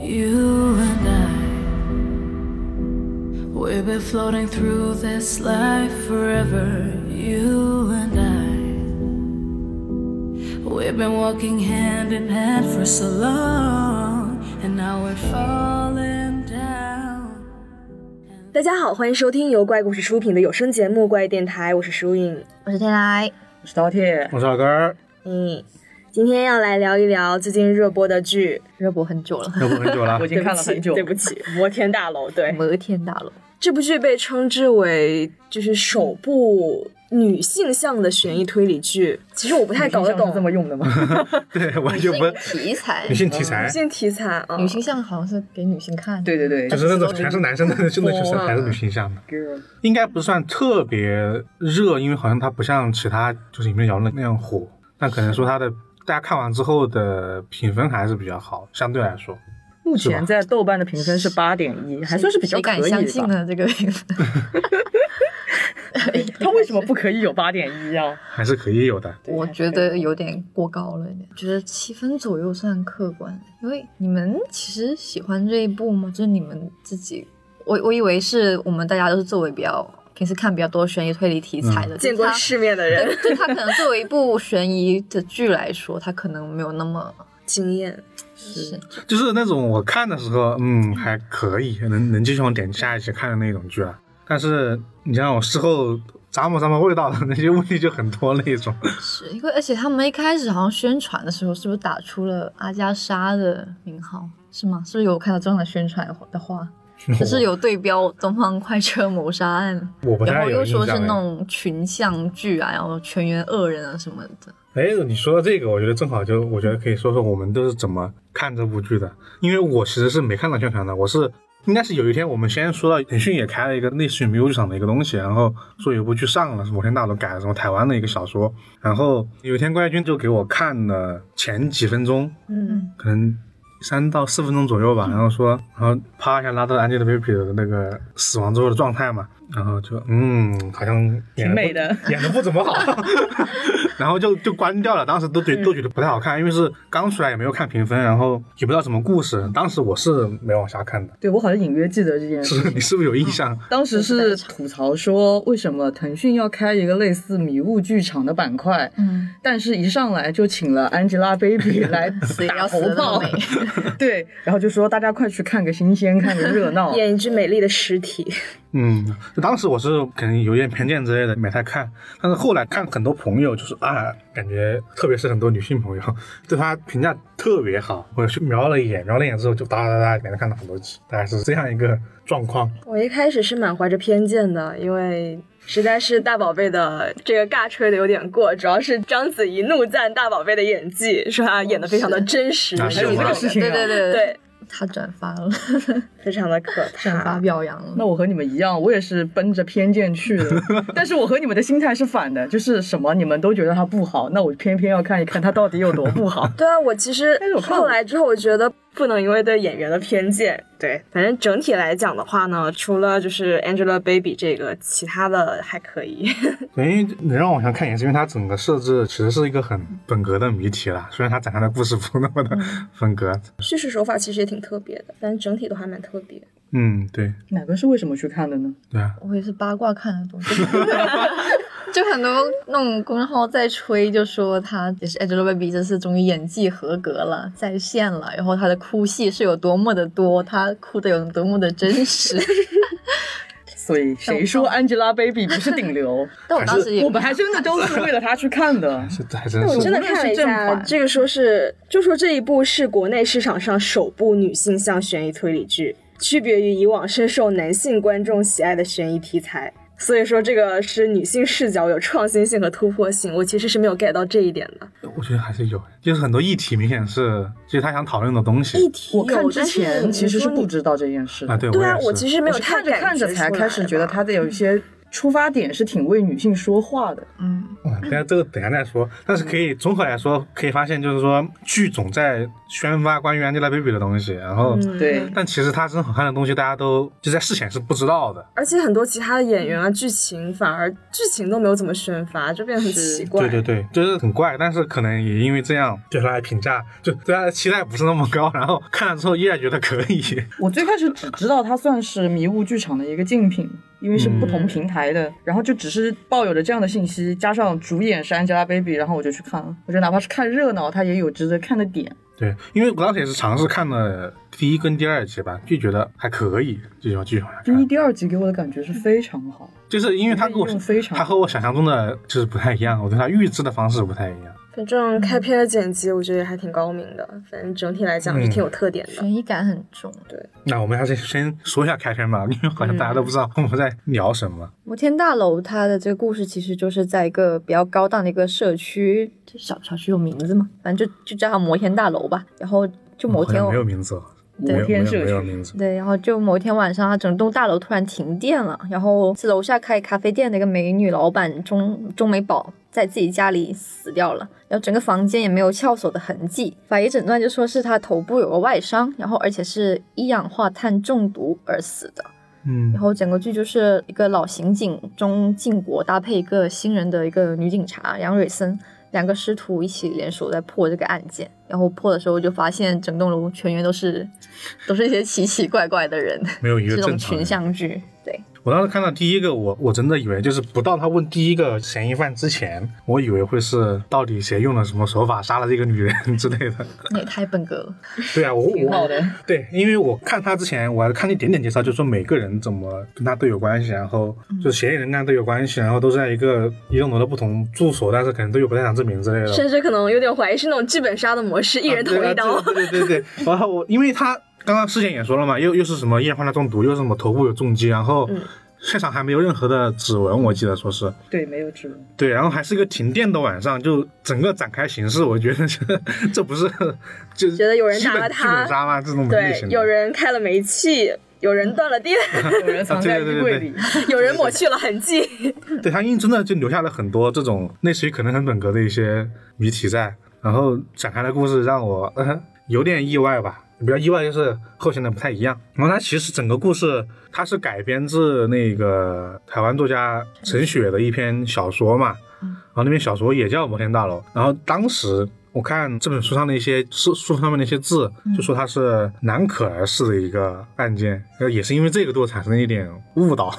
You and I, we've been floating through this life forever. You and I, we've been walking hand in hand for so long, and now we're falling down. 大家好，欢迎收听由怪故事出品的有声节目《怪电台》，我是舒颖。我是天来，我是饕餮，我是老根儿，嗯，今天要来聊一聊最近热播的剧。热播很久了，热播很久了 我已。经看了很久。对不起，不起，摩天大楼。对，摩天大楼。这部剧被称之为就是首部女性向的悬疑推理剧。其实我不太搞得懂这么用的吗？对，完女全不性题材，女性题材女，性题材啊，女性向好像是给女性看，对对对，就是那种全是男生的，真的就是还是女性向的，应该不算特别热，因为好像它不像其他就是里面聊的那样火，但可能说它的大家看完之后的评分还是比较好，相对来说。目前在豆瓣的评分是八点一，还算是比较谁可以敢相信吧。呢？这个评分他为什么不可以有八点一啊？还是可以有的，我觉得有点过高了一点，觉得七分左右算客观。因为你们其实喜欢这一部吗？就是你们自己，我我以为是我们大家都是作为比较平时看比较多悬疑推理题材的，见过世面的人就他可能作为一部悬疑的剧来说，他可能没有那么惊艳。是就是那种我看的时候，嗯，还可以，能能继续往点下一起看的那种剧啊。但是你像我事后咂摸咂摸味道的那些问题就很多那种，是，因为而且他们一开始好像宣传的时候，是不是打出了阿加莎的名号？是吗？是不是有看到这样的宣传的话？就是有对标《东方快车谋杀案》，我不太有然后又说是那种群像剧啊，然后全员恶人啊什么的。哎，你说到这个，我觉得正好就，我觉得可以说说我们都是怎么看这部剧的。因为我其实是没看到宣传的，我是应该是有一天我们先说到腾讯也开了一个类似于迷雾剧场的一个东西，然后说有部剧上了，是摩天大楼改了什么台湾的一个小说，然后有一天怪军就给我看了前几分钟，嗯，可能三到四分钟左右吧，然后说，然后啪一下拉到 Angelababy 的那个死亡之后的状态嘛，然后就嗯，好像挺美的演的不怎么好，然后就就关掉了。当时都觉都觉得不太好看，因为是刚出来也没有看评分，然后也不知道什么故事。当时我是没往下看的，对我好像隐约记得这件事。是你是不是有印象？当时是吐槽说，为什么腾讯要开一个类似迷雾剧场的板块，嗯，但是一上来就请了 Angelababy 来打头炮，对，然后就说大家快去看个新鲜，看个热闹。演一只美丽的尸体。嗯，就当时我是可能有点偏见之类的，没太看。但是后来看很多朋友就是啊，感觉特别是很多女性朋友对他评价特别好。我去瞄了一眼，瞄了一眼之后就哒哒哒，连着看了很多集，大概是这样一个状况。我一开始是满怀着偏见的，因为实在是大宝贝的这个尬吹的有点过，主要是章子怡怒赞大宝贝的演技，说她演的非常的真实，啊是吗还有这个事情啊对对对对，他转发了，非常的可转发。表扬了。那我和你们一样，我也是奔着偏见去的，但是我和你们的心态是反的，就是什么你们都觉得他不好，那我偏偏要看一看他到底有多不好。对啊，我其实后来之后，我觉得不能因为对演员的偏见，对，反正整体来讲的话呢，除了就是 Angelababy 这个，其他的还可以。因为你让我想看，也是因为它整个设置其实是一个很本格的谜题啦。虽然它展开的故事不那么的本格，叙事手法其实也挺特别的，但整体都还蛮特别。嗯，对哪个是为什么去看的呢？对啊，我也是八卦看的东西，就很多那种公众号在吹，就说她也是 Angelababy 这次终于演技合格了，在线了，然后她的哭戏是有多么的多，她哭的有多么的真实。所以谁说 Angelababy 不是顶流？但我当时也我们还真的都是为了她去看的。是还真我真的看了一下，这个说是就说这一部是国内市场上首部女性向悬疑推理剧，区别于以往深受男性观众喜爱的悬疑题材。所以说这个是女性视角有创新性和突破性，我其实是没有 get 到这一点的。我觉得还是有，就是很多议题明显是就是他想讨论的东西议题我看之前其实是不知道这件事的啊。对，对啊，我其实没有我是看着看着才开始觉得他他的有一些出发点是挺为女性说话的。嗯，哇，等下这个等下再说，但是可以综合来说，可以发现就是说剧总在宣发关于 Angelababy 的东西，然后。嗯对，但其实她真好看的东西，大家都就在事前是不知道的。而且很多其他的演员啊，剧情反而剧情都没有怎么宣发，就变得很奇怪。对对对，就是很怪，但是可能也因为这样，对他的评价就对他的期待不是那么高，然后看了之后依然觉得可以。我最开始只知道它算是迷雾剧场的一个竞品，因为是不同平台的，然后就只是抱有着这样的信息，加上主演是 Angelababy，然后我就去看了。我觉得哪怕是看热闹，它也有值得看的点。对，因为我当时也是尝试看了第一跟第二集吧，就觉得还可以，就想继续往下看。第一、第二集给我的感觉是非常好，就是因为他跟我运用非常他和我想象中的就是不太一样，我对他预知的方式不太一样。反正开篇的剪辑我觉得还挺高明的，反正整体来讲是挺有特点的。悬疑感很重。对那我们还是先说一下开篇吧，因为好像大家都不知道我们在聊什么。摩天大楼它的这个故事其实就是在一个比较高档的一个社区，这小小区有名字吗？反正就就叫它摩天大楼吧。然后就某天没有名字哦，摩没有没有天社区。没有名字。对，然后就某一天晚上，它整栋大楼突然停电了，然后是楼下开咖啡店的一个美女老板钟钟美宝在自己家里死掉了，然后整个房间也没有撬锁的痕迹，法医诊断就说是他头部有个外伤，然后而且是一氧化碳中毒而死的。嗯然后整个剧就是一个老刑警钟敬国搭配一个新人的一个女警察杨蕊森，两个师徒一起联手在破这个案件。然后破的时候就发现整栋楼全员都是都是一些奇奇怪怪的人，没有一个这种群像剧。对，我当时看到第一个，我我真的以为就是不到他问第一个嫌疑犯之前，我以为会是到底谁用了什么手法杀了这个女人之类的。那也太笨格了。对啊，我 我对，因为我看他之前，我还看了一点点介绍，就说每个人怎么跟他都有关系，然后就是嫌疑人跟他都有关系，然后都是在一个一栋楼的不同住所，但是可能都有不在场证明之类的。甚至可能有点怀疑是那种剧本杀的模式，一人捅一刀。啊对对对对对。然后我因为他刚刚事件也说了嘛，又又是什么一氧化碳中毒，又是什么头部有重击，然后嗯现场还没有任何的指纹，我记得说是。对，没有指纹。对，然后还是一个停电的晚上，就整个展开形式，我觉得这 这不是就觉得有人基本打了他剧本杀吗？这种类对有人开了煤气，有人断了电，有人藏在衣柜里。有人抹去了痕迹。对他因为真的就留下了很多这种类似于可能很本格的一些谜题在，然后展开的故事让我、呃、有点意外吧。比较意外就是后现代不太一样。然后它其实整个故事它是改编自那个台湾作家陈雪的一篇小说嘛，然后那篇小说也叫《摩天大楼》。然后当时我看这本书上的一些书书上面的一些字，就说它是南可儿市的一个案件，呃也是因为这个对我产生了一点误导。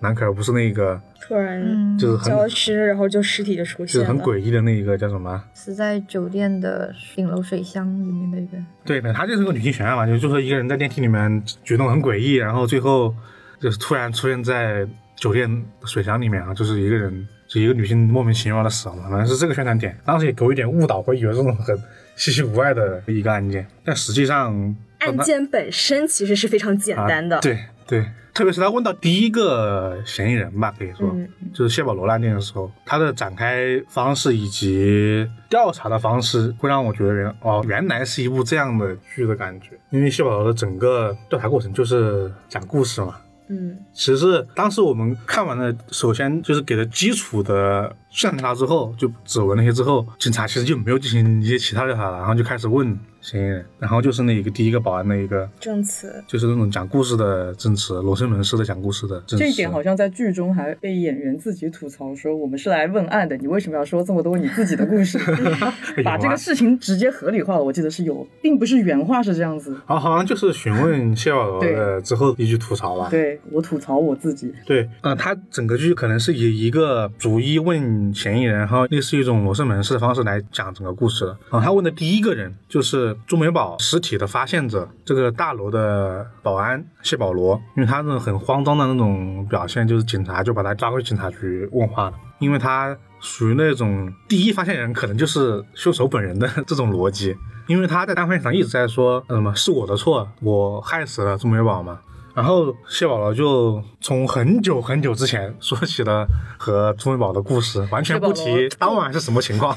南可儿不是那个突然嗯，就是很消失，然后就尸体就出就是现了。很诡异的那个叫什么？死在酒店的顶楼水箱里面的一个。对，它就是个女性悬案嘛，就就说一个人在电梯里面举动很诡异，然后最后就是突然出现在酒店水箱里面啊，就是一个人，就一个女性莫名其妙的死亡了，反正是这个宣传点，当时也给我一点误导，会以为这种很稀奇古怪的一个案件，但实际上案件本身其实是非常简单的。啊、对对，特别是他问到第一个嫌疑人吧，可以说、嗯就是谢保罗案件的时候，他的展开方式以及调查的方式，会让我觉得原哦，原来是一部这样的剧的感觉。因为谢保罗的整个调查过程就是讲故事嘛。嗯，其实当时我们看完了，首先就是给了基础的调查之后，就指纹那些之后，警察其实就没有进行一些其他调查了，然后就开始问嫌疑人，然后就是那一个第一个保安的一个证词。就是那种讲故事的证词，罗生门式的讲故事的证词。这一点好像在剧中还被演员自己吐槽说：“我们是来问案的，你为什么要说这么多你自己的故事？” 把这个事情直接合理化了。我记得是有，并不是原话是这样子。啊，好像就是询问谢保罗的之后一句吐槽吧。对我吐槽我自己。对，呃，他整个剧可能是以一个逐一问嫌疑人，然后类似于一种罗生门式的方式来讲整个故事的。啊、他问的第一个人就是朱美宝尸体的发现者，这个大楼的保安谢保罗，因为他那种很慌张的那种表现，就是警察就把他抓回警察局问话了，因为他属于那种第一发现人可能就是凶手本人的这种逻辑，因为他在单位上一直在说，什么是我的错，我害死了朱美宝嘛。然后谢宝罗就从很久很久之前说起了和朱美宝的故事，完全不提当晚是什么情况。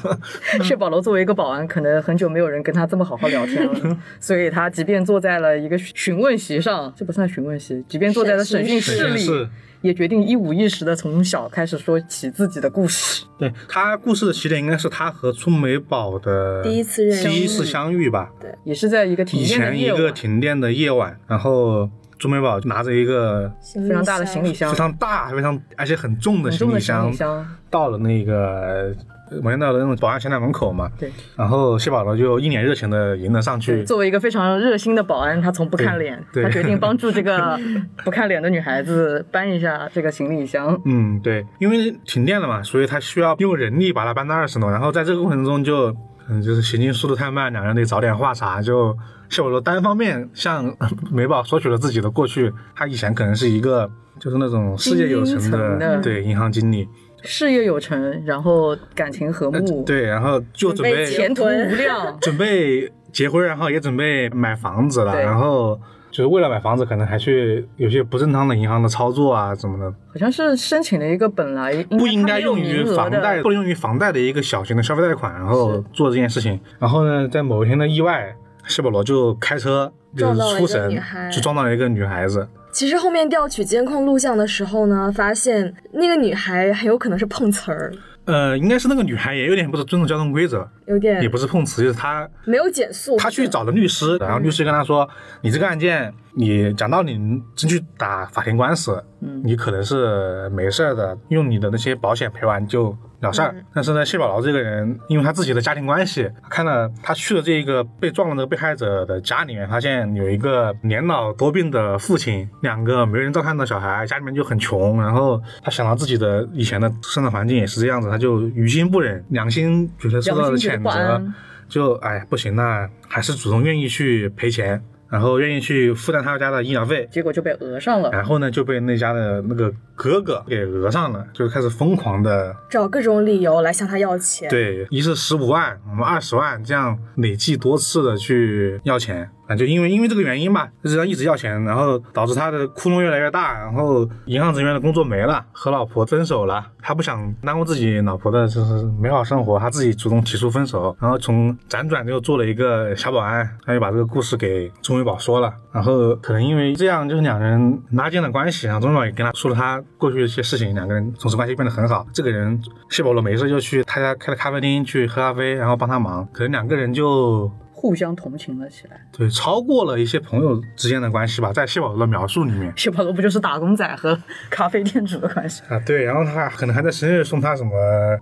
谢保罗作为一个保安，可能很久没有人跟他这么好好聊天了，所以他即便坐在了一个询问席上，这不算询问席，即便坐在了审讯室里也决定一五一十的从小开始说起自己的故事。对他故事的起点应该是他和朱美宝的第一次认识第一次相遇吧。对也是在一个停以电的前一个，停电的夜晚，然后朱美宝拿着一个非非常大的行李箱非，常大、非常而且很重的行李箱李，箱，到了那个呃摩天大楼的那种保安前台门口嘛。对。然后谢宝罗就一脸热情的迎了上去。作为一个非常热心的保安，他从不看脸，对他决定帮助这个 不看脸的女孩子搬一下这个行李箱。嗯，对，因为停电了嘛，所以他需要用人力把它搬到二十楼。然后在这个过程中就，嗯，就是行进速度太慢，两人得找点话茬。就谢宝罗单方面向 美宝索取了自己的过去，他以前可能是一个就是那种事业有成的对银行经理，事业有成，然后感情和睦，，对，然后就准备前途无量。准备结婚，然后也准备买房子了，然后就是为了买房子，可能还去有些不正当的银行的操作啊什么的，好像是申请了一个本来不应该用于房贷，不能用于房贷的一个小型的消费贷款，然后做这件事情。然后呢，在某一天的意外，谢保罗就开车就是出神，就撞到了一个女孩子。其实后面调取监控录像的时候呢，发现那个女孩很有可能是碰瓷儿，呃，应该是那个女孩也有点不是尊重交通规则，有点。也不是碰瓷，就是她没有减速。她去找了律师，然后律师跟她说：“你这个案件，你讲道理，你真去打法庭官司，你可能是没事儿的，用你的那些保险赔完就了事儿。但是呢，谢宝劳这个人，因为他自己的家庭关系，看到他去了这个被撞了这个被害者的家里面，发现有一个年老多病的父亲，两个没人照看的小孩，家里面就很穷。然后他想到自己的以前的生长环境也是这样子，他就于心不忍，良心觉得受到了谴责。”就哎不行那还是主动愿意去赔钱，然后愿意去负担他家的医疗费，结果就被讹上了。然后呢就被那家的那个哥哥给讹上了，就开始疯狂的找各种理由来向他要钱。，对，一次十五万，我们二十万，这样累计多次的去要钱。啊，就因为因为这个原因吧，就这样一直要钱，然后导致他的窟窿越来越大，然后银行职员的工作没了，和老婆分手了，他不想耽误自己老婆的就是美好生活，他自己主动提出分手，然后从辗转就做了一个小保安，他就把这个故事给钟伟宝说了，然后可能因为这样就是两人拉近了关系，然后钟伟宝也跟他说了他过去的一些事情，两个人从此关系变得很好。这个人谢保罗没事就去他家开的咖啡厅去喝咖啡，然后帮他忙，可能两个人就互相同情了起来。对，超过了一些朋友之间的关系吧，在谢保罗的描述里面 谢保罗不就是打工仔和咖啡店主的关系？啊，对，然后他可能还在生日送他什么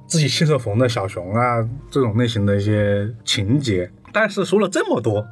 自己亲手缝的小熊啊，这种类型的一些情节。但是说了这么多，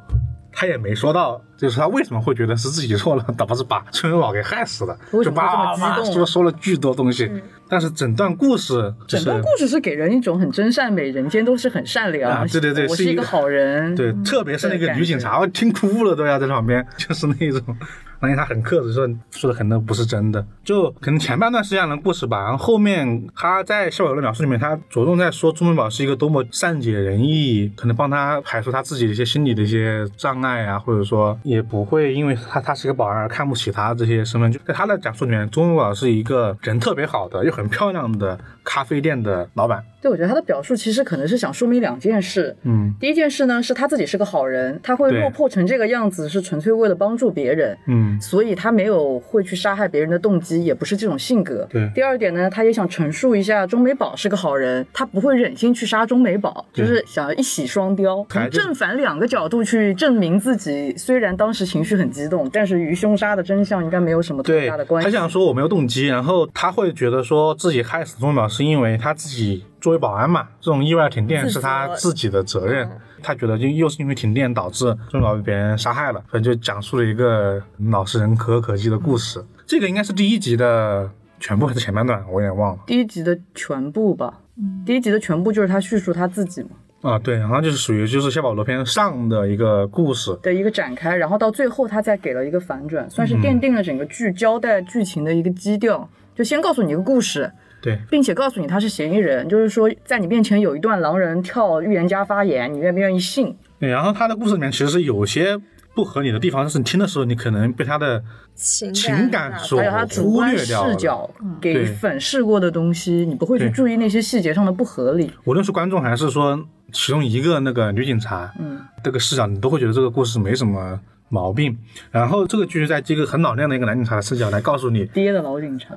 他也没说到，就是他为什么会觉得是自己错了，导致把春宝给害死了，就为什么会这么叭叭叭激动说说了巨多东西。但是整段故事就是整段故事是给人一种很真善美，人间都是很善良。啊对对对我是一个是一个好人。对，特别是那个女警察，我听哭了都要在旁边，就是那种，而且他很克制，说说的可能不是真的，就可能前半段是这样的故事吧，然后后面他在校友的描述里面，他着重在说朱文宝是一个多么善解人意，可能帮他排除他自己的一些心理的一些障碍啊，或者说也不会因为他他是一个保安而看不起他这些身份，就在他的讲述里面，朱文宝是一个人特别好的又很漂亮的咖啡店的老板，对，我觉得他的表述其实可能是想说明两件事。嗯第一件事呢，是他自己是个好人，他会落魄成这个样子，是纯粹为了帮助别人。嗯。所以他没有会去杀害别人的动机，也不是这种性格。对第二点呢，他也想陈述一下钟美宝是个好人，他不会忍心去杀钟美宝，就是想要一洗双雕，从正反两个角度去证明自己。虽然当时情绪很激动，但是与凶杀的真相应该没有什么太大的关系。他想说我没有动机，然后他会觉得说自己害死钟表是因为他自己作为保安嘛，这种意外停电是他自己的责任。他觉得就又是因为停电导致钟老被别人杀害了，所以就讲述了一个老实人可歌可泣的故事。这个应该是第一集的全部还是前半段，我有点忘了。第一集的全部吧，第一集的全部就是他叙述他自己嘛啊，对，然后就是属于就是夏保罗篇上的一个故事。的一个展开，然后到最后他再给了一个反转，算是奠定了整个剧交代剧情的一个基调。就先告诉你一个故事，对，并且告诉你他是嫌疑人，就是说在你面前有一段狼人跳预言家发言，你愿不愿意信？对，然后他的故事里面其实有些不合理的地方，就是你听的时候，你可能被他的情情感所还有他主忽观略掉。视角给粉饰过的东西，你不会去注意那些细节上的不合理。无论是观众还是说其中一个那个女警察，嗯，这个视角，你都会觉得这个故事没什么毛病。然后这个剧在这个很老练的一个男警察的视角来告诉你，爹的老警察，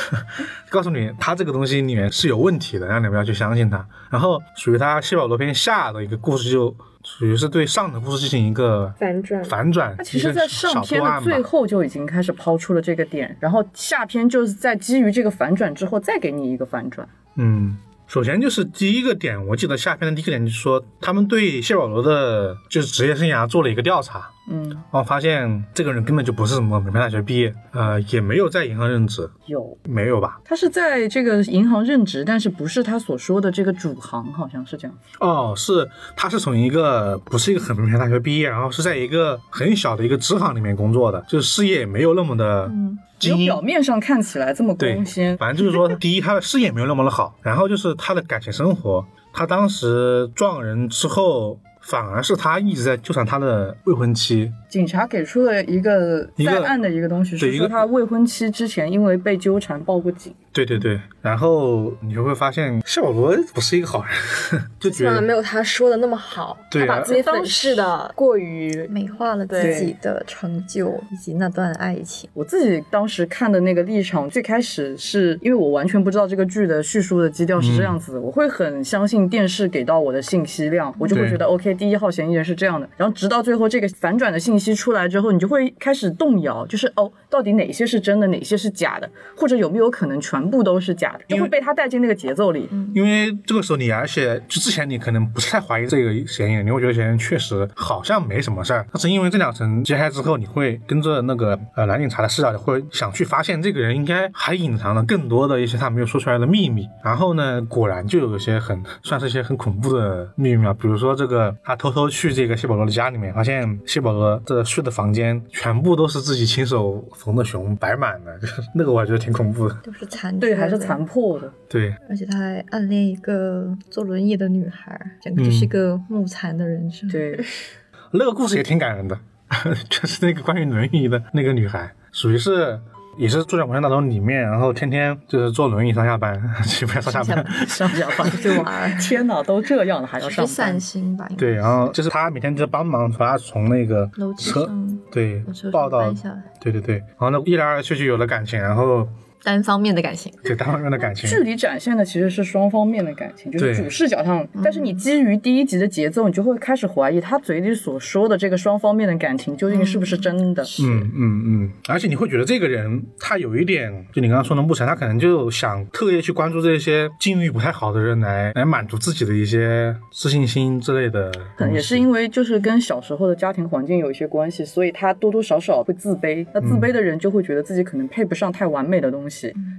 告诉你他这个东西里面是有问题的，让你不要去相信他。然后属于他谢保罗篇下的一个故事，就属于是对上的故事进行一个反转反转，他其实，在上小篇的。最后就已经开始抛出了这个点，然后下篇就是在基于这个反转之后再给你一个反转。嗯，首先就是第一个点，我记得下篇的第一个点就是说，他们对谢保罗的就是职业生涯做了一个调查，嗯，然后发现这个人根本就不是什么名牌大学毕业，呃，也没有在银行任职，有，没有吧？他是在这个银行任职，但是不是他所说的这个主行，好像是这样。哦，是，他是从一个不是一个很名牌大学毕业，然后是在一个很小的一个支行里面工作的，就是事业也没有那么的嗯。只有表面上看起来这么光鲜，反正就是说，第一，他的事业没有那么的好，然后就是他的感情生活，他当时撞人之后，反而是他一直在纠缠他的未婚妻。警察给出了一个在案的一个东西，是说他未婚妻之前因为被纠缠报过警。对对对，然后你就会发现谢保罗不是一个好人，就基本上觉得没有他说的那么好，对啊他把自己粉饰的过于美化了自己的成就以及那段爱情。我自己当时看的那个立场，最开始是因为我完全不知道这个剧的叙述的基调是这样子的，我会很相信电视给到我的信息量，我就会觉得 OK，第一号嫌疑人是这样的。然后直到最后这个反转的信息出来之后，你就会开始动摇，就是哦，到底哪些是真的，哪些是假的，或者有没有可能全部都是假的，就会被他带进那个节奏里。因为这个时候你，而且就之前你可能不是太怀疑这个嫌疑人，你会觉得嫌疑人确实好像没什么事儿，但是因为这两层揭开之后，你会跟着那个呃男警察的视角，你会想去发现这个人应该还隐藏了更多的一些他没有说出来的秘密。然后呢，果然就有一些很算是一些很恐怖的秘密啊，比如说这个他偷偷去这个谢保罗的家里面，发现谢保罗这睡的房间全部都是自己亲手缝的熊，摆满了，就 是那个我还觉得挺恐怖的。都是残对，还是残破的。对，而且他还暗恋一个坐轮椅的女孩，整个就是一个木残的人生。对，那个故事也挺感人的，就是那个关于轮椅的那个女孩，属于是也是住在文山大楼里面，然后天天就是坐轮椅上下班，基本上上下班。上下班出去玩天哪，都这样了还要上班？散心吧，应该对，然后就是他每天就帮忙把他从那个楼梯车上对抱到对对对，然后呢一来二去就有了感情，然后单方面的感情。对单方面的感情，剧里展现的其实是双方面的感情，就是主视角上，但是你基于第一集的节奏，你就会开始怀疑他嘴里所说的这个双方面的感情究竟是不是真的。嗯嗯嗯，而且你会觉得这个人他有一点，就你刚刚说的木材，他可能就想特意去关注这些境遇不太好的人来来满足自己的一些自信心之类的，可能也是因为就是跟小时候的家庭环境有一些关系，所以他多多少少会自卑。那自卑的人就会觉得自己可能配不上太完美的东西，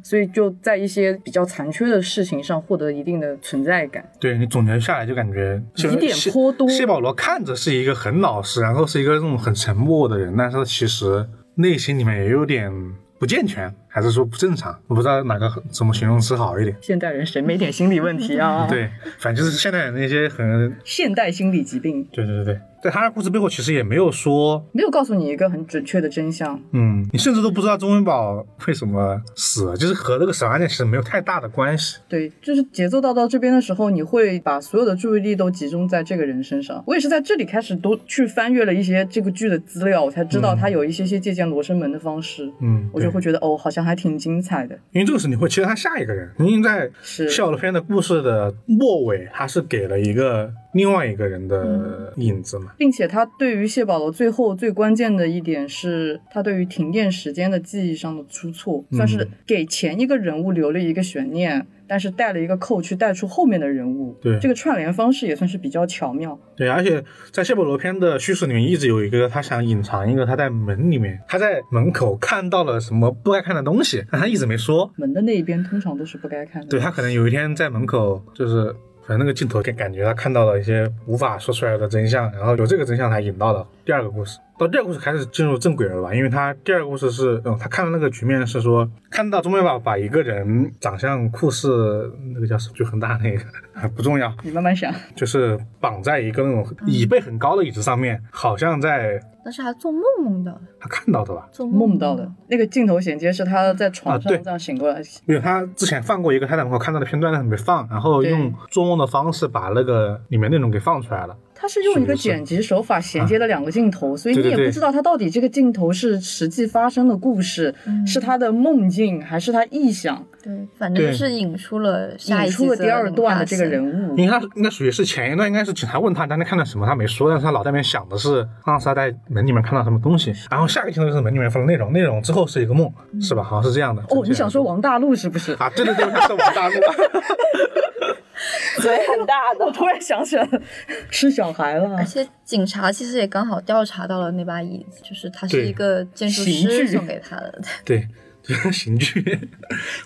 所以就在一些比较残缺的事情上获得一定的存在感。对你总结下来就感觉疑点颇多。谢保罗看着是一个很老实，然后是一个那种很沉默的人，但是其实内心里面也有点不健全，还是说不正常？我不知道哪个什么形容词好一点。现代人谁没点心理问题啊？，对，反正就是现代人那些很，现代心理疾病对对对对，在他的故事背后其实也没有说，没有告诉你一个很准确的真相。嗯，你甚至都不知道钟文宝为什么死了，就是和那个审案件其实没有太大的关系。对，就是节奏到到这边的时候，你会把所有的注意力都集中在这个人身上。我也是在这里开始都去翻阅了一些这个剧的资料，我才知道他有一些些借鉴罗生门的方式。嗯，我就会觉得哦，好像还挺精彩的。因为这个时候你会期待他下一个人，因为在是笑罗篇的故事的末尾，他是给了一个另外一个人嗯的影子嘛。并且他对于谢保罗最后最关键的一点是，他对于停电时间的记忆上的出错，算是给前一个人物留了一个悬念，但是带了一个扣去带出后面的人物。对这个串联方式也算是比较巧妙。对，而且在谢伯罗篇的叙事里面，一直有一个他想隐藏一个他在门里面，他在门口看到了什么不该看的东西，但他一直没说。门的那一边通常都是不该看的。对他可能有一天在门口，就是反正那个镜头给感觉他看到了一些无法说出来的真相，然后由这个真相才引到了第二个故事。到第二个故事开始进入正轨了吧？因为他第二个故事是，嗯，他看到那个局面是说，看到钟美宝把一个人长相酷似那个叫什么，就很大那个，不重要，你慢慢想，就是绑在一个那种椅背很高的椅子上面，好像在但是他做梦梦到的，他看到的吧？做梦到的那个镜头衔接是他在床上这样醒过来，因为他之前放过一个他在门口看到的片段，但是没放，然后用做梦的方式把那个里面内容给放出来了。他是用一个剪辑手法衔接了两个镜头，所以你也不知道他到底这个镜头是实际发生的故事，是他的梦境还是他臆想，对，反正就是引出了下一引出了第二段的这个人物。物。因为他应该属于是前一段，应该是警察问他当天看到什么，他没说，但是他脑袋里面想的是当时他在门里面看到什么东西，然后下个镜头就是门里面发的内容，内容之后是一个梦，是吧？好像是这样的。哦，你想说王大陆是不是？啊？对对对，我想说王大陆。嘴很大的我。突然想起来了，是小孩了而。且警察其实也刚好调查到了那把椅子，就是他是一个建筑师送给他的。对，就 是刑具。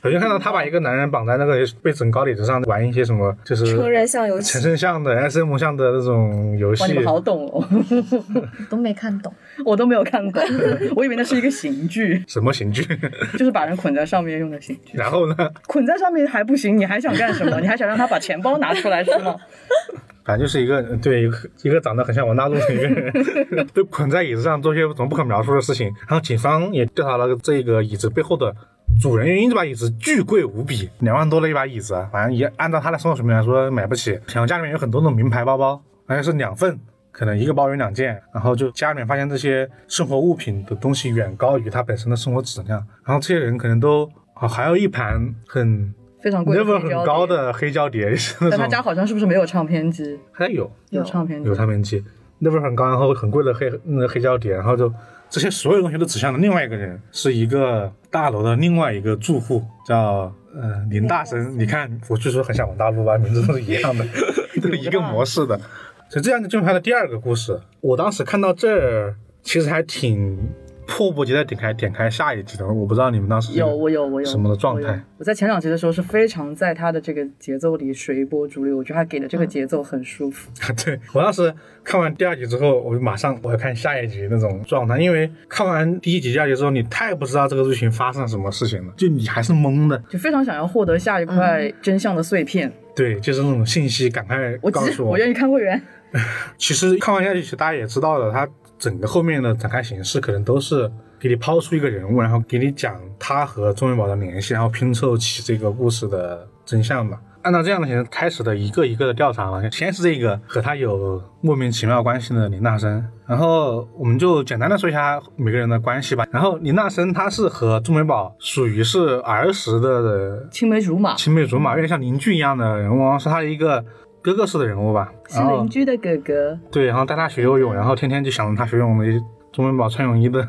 我就看到他把一个男人绑在那个被整高的椅子上，玩一些什么，就是成人像游戏成人像的、SM 像的那种游戏哇，你。们好懂哦，都没看懂，我都没有看懂，我以为那是一个刑具，什么刑具？就是把人捆在上面用的刑具。然后呢？捆在上面还不行，你还想干什么？你还想让他把钱包拿出来是吗？反正就是一个对一个长得很像王大陆的一个人，被捆在椅子上做些什么不可描述的事情。然后警方也调查了这个椅子背后的主人原因，这把椅子巨贵无比，两万多的一把椅子，啊反正也按照他的生活水平来说买不起。然后家里面有很多那种名牌包包，而且是两份。可能一个包有两件，然后就家里面发现这些生活物品的东西远高于他本身的生活质量，然后这些人可能都啊还有一盘很非常贵的 level 黑胶很高，的黑胶碟，是但他家好像是不是没有唱片机？还有有唱片机有，唱片机，level 很高，然后很贵的黑那个黑胶碟，然后就这些所有东西都指向了另外一个人，是一个大楼的另外一个住户，叫呃林大神。你看，我据说很像王大陆吧，名字都是一样的，都是一个模式的。所以这样就进入他的第二个故事。我当时看到这儿，其实还挺迫不及待点开点开下一集的。我不知道你们当时有我有我有什么的状态。我在前两集的时候是非常在他的这个节奏里随波逐流，我觉得他给的这个节奏很舒服。对我当时看完第二集之后，我就马上我要看下一集那种状态，因为看完第一集、第二集之后，你太不知道这个剧情发生了什么事情了，就你还是懵的。就非常想要获得下一块真相的碎片。对，就是那种信息，赶快告诉我愿意看会员。其实看完下去，其实大家也知道了，它整个后面的展开形式可能都是给你抛出一个人物，然后给你讲他和钟元宝的联系，然后拼凑起这个故事的真相吧。按照这样的形式开始的一个一个的调查嘛，先是这个和他有莫名其妙关系的林大生，然后我们就简单的说一下每个人的关系吧。然后林大生他是和钟美宝属于是儿时的青梅竹马，青梅竹马，有点像邻居一样的人物，是他的一个哥哥式的人物吧。是邻居的哥哥。对，然后带他学游泳，然后天天就想着他学游泳的钟文宝穿泳衣的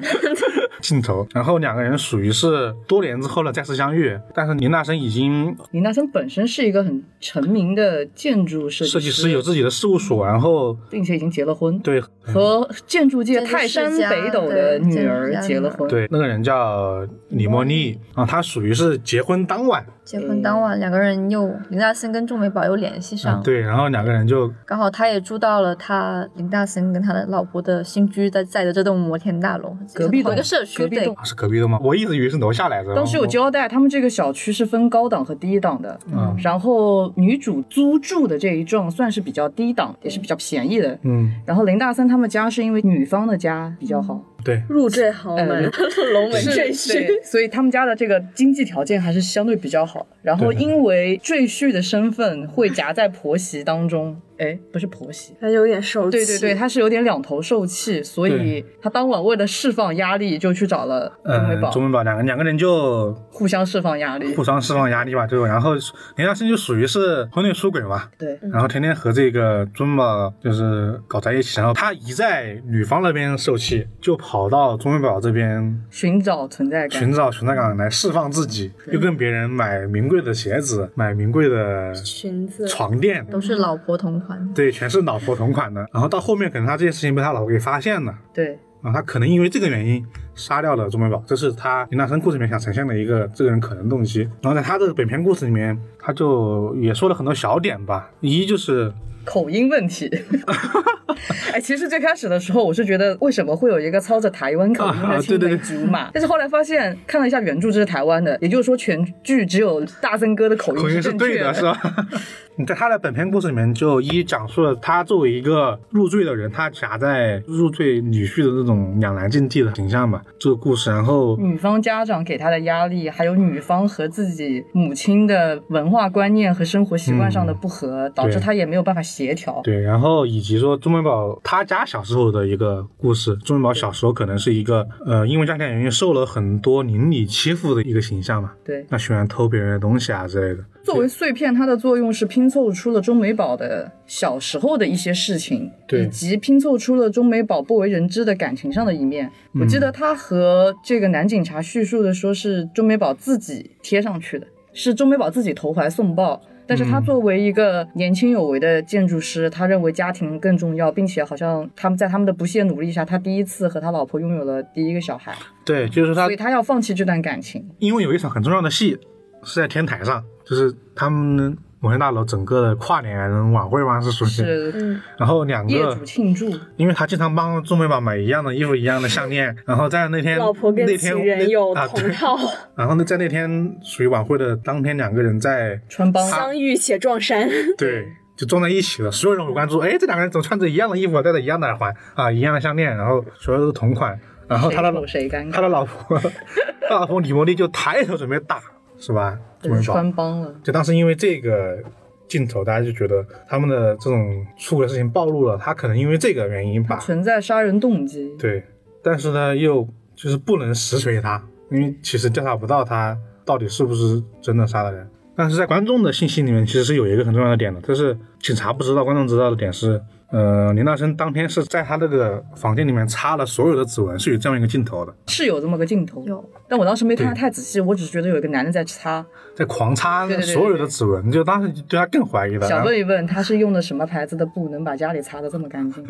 镜头。然后两个人属于是多年之后了再次相遇，但是林大生已经林大生本身是一个很成名的建筑设设计师，有自己的事务所，然后并且已经结了婚，对和建筑界泰山北斗的女儿结了婚。对那个人叫李茉莉啊，她属于是结婚当晚，结婚当晚，两个人又林大森跟仲美宝又联系上了，对，然后两个人就刚好他也住到了他林大森跟他的老婆的新居在在的这栋摩天大楼隔壁的一个社区，对隔壁栋啊是隔壁的吗？我一直以为是楼下来着。当时有交代，他们这个小区是分高档和低档的。嗯然后女主租住的这一幢算是比较低档，也是比较便宜的。嗯，然后林大森他们家是因为女方的家比较好，对，入赘豪门，龙门赘婿。对，所以他们家的这个经济条件还是相对比较好。然后因为赘婿的身份会夹在婆媳当中，哎，不是婆媳。他有点受气。对对对，他是有点两头受气，所以对他当晚为了释放压力，就去找了钟美嗯，宝，钟文宝两个两个人就互相释放压力互。相释放压力吧，对吧？然后林嘉欣就属于是婚内出轨嘛，对，然后天天和这个尊宝就是搞在一起，然后他一在女方那边受气，就跑到钟文宝这边寻找存在感。寻找存在感来释放自己，又跟别人买名贵的鞋子，买名贵的裙子，床垫，都是老婆同款。对，全是老婆同款的。然后到后面可能他这件事情被他老婆给发现了。对，啊，他可能因为这个原因杀掉了钟美宝，这是他林大生故事里面想呈现的一个这个人可能动机。然后在他的本篇故事里面，他就也说了很多小点吧。一就是口音问题。哎，其实最开始的时候，我是觉得为什么会有一个操着台湾口音啊的青梅对对对竹马，但是后来发现看了一下原著，这是台湾的，也就是说全剧只有大森哥的口音口音是正确对的，是吧？你在他的本篇故事里面，就一一讲述了他作为一个入赘的人，他夹在入赘女婿的这种两难境地的形象吧，这个故事。然后，女方家长给他的压力，还有女方和自己母亲的文化观念和生活习惯上的不合，导致他也没有办法协调。对，然后以及说钟美宝他家小时候的一个故事，钟美宝小时候可能是一个呃，因为家庭原因受了很多邻里欺负的一个形象嘛，对，那喜欢偷别人的东西啊之类的。作为碎片，它的作用是拼凑出了钟美宝的小时候的一些事情，以及拼凑出了钟美宝不为人知的感情上的一面。我记得他和这个男警察叙述的说是钟美宝自己贴上去的，是钟美宝自己投怀送抱。但是他作为一个年轻有为的建筑师，他认为家庭更重要，并且好像他们在他们的不懈努力下，他第一次和他老婆拥有了第一个小孩，对，就是他所以他要放弃这段感情。因为有一场很重要的戏是在天台上，就是他们摩天大楼整个的跨年晚会嘛，是属于。是嗯，然后两个业个主庆祝，因为他经常帮钟美宝买一样的衣服、一样的项链，然后在那天老婆跟那天情人有同套，然后呢，在那天属于晚会的当天，两个人在穿帮。相遇且撞衫。对就撞在一起了，所有人会关注，哎，这两个人怎么穿着一样的衣服，戴着一样的耳环啊，一样的项链，然后所有都是同款，然后他的谁丑谁他的 老婆，他老婆李茉莉就抬头准备打，是吧？钟美宝穿帮了。就当时因为这个镜头，大家就觉得他们的这种出轨的事情暴露了，他可能因为这个原因吧存在杀人动机。对，但是呢又就是不能实锤他，因为其实调查不到他到底是不是真的杀了人。但是在观众的信息里面，其实是有一个很重要的点的，就是警察不知道，观众知道的点是，呃，林大生当天是在他那个房间里面擦了所有的指纹，是有这样一个镜头的，是有这么个镜头，有但我当时没看得太仔细，我只是觉得有一个男的在擦。在狂擦所有的指纹，就当时就对他更怀疑了。想问一问，他是用的什么牌子的布，能把家里擦得这么干净？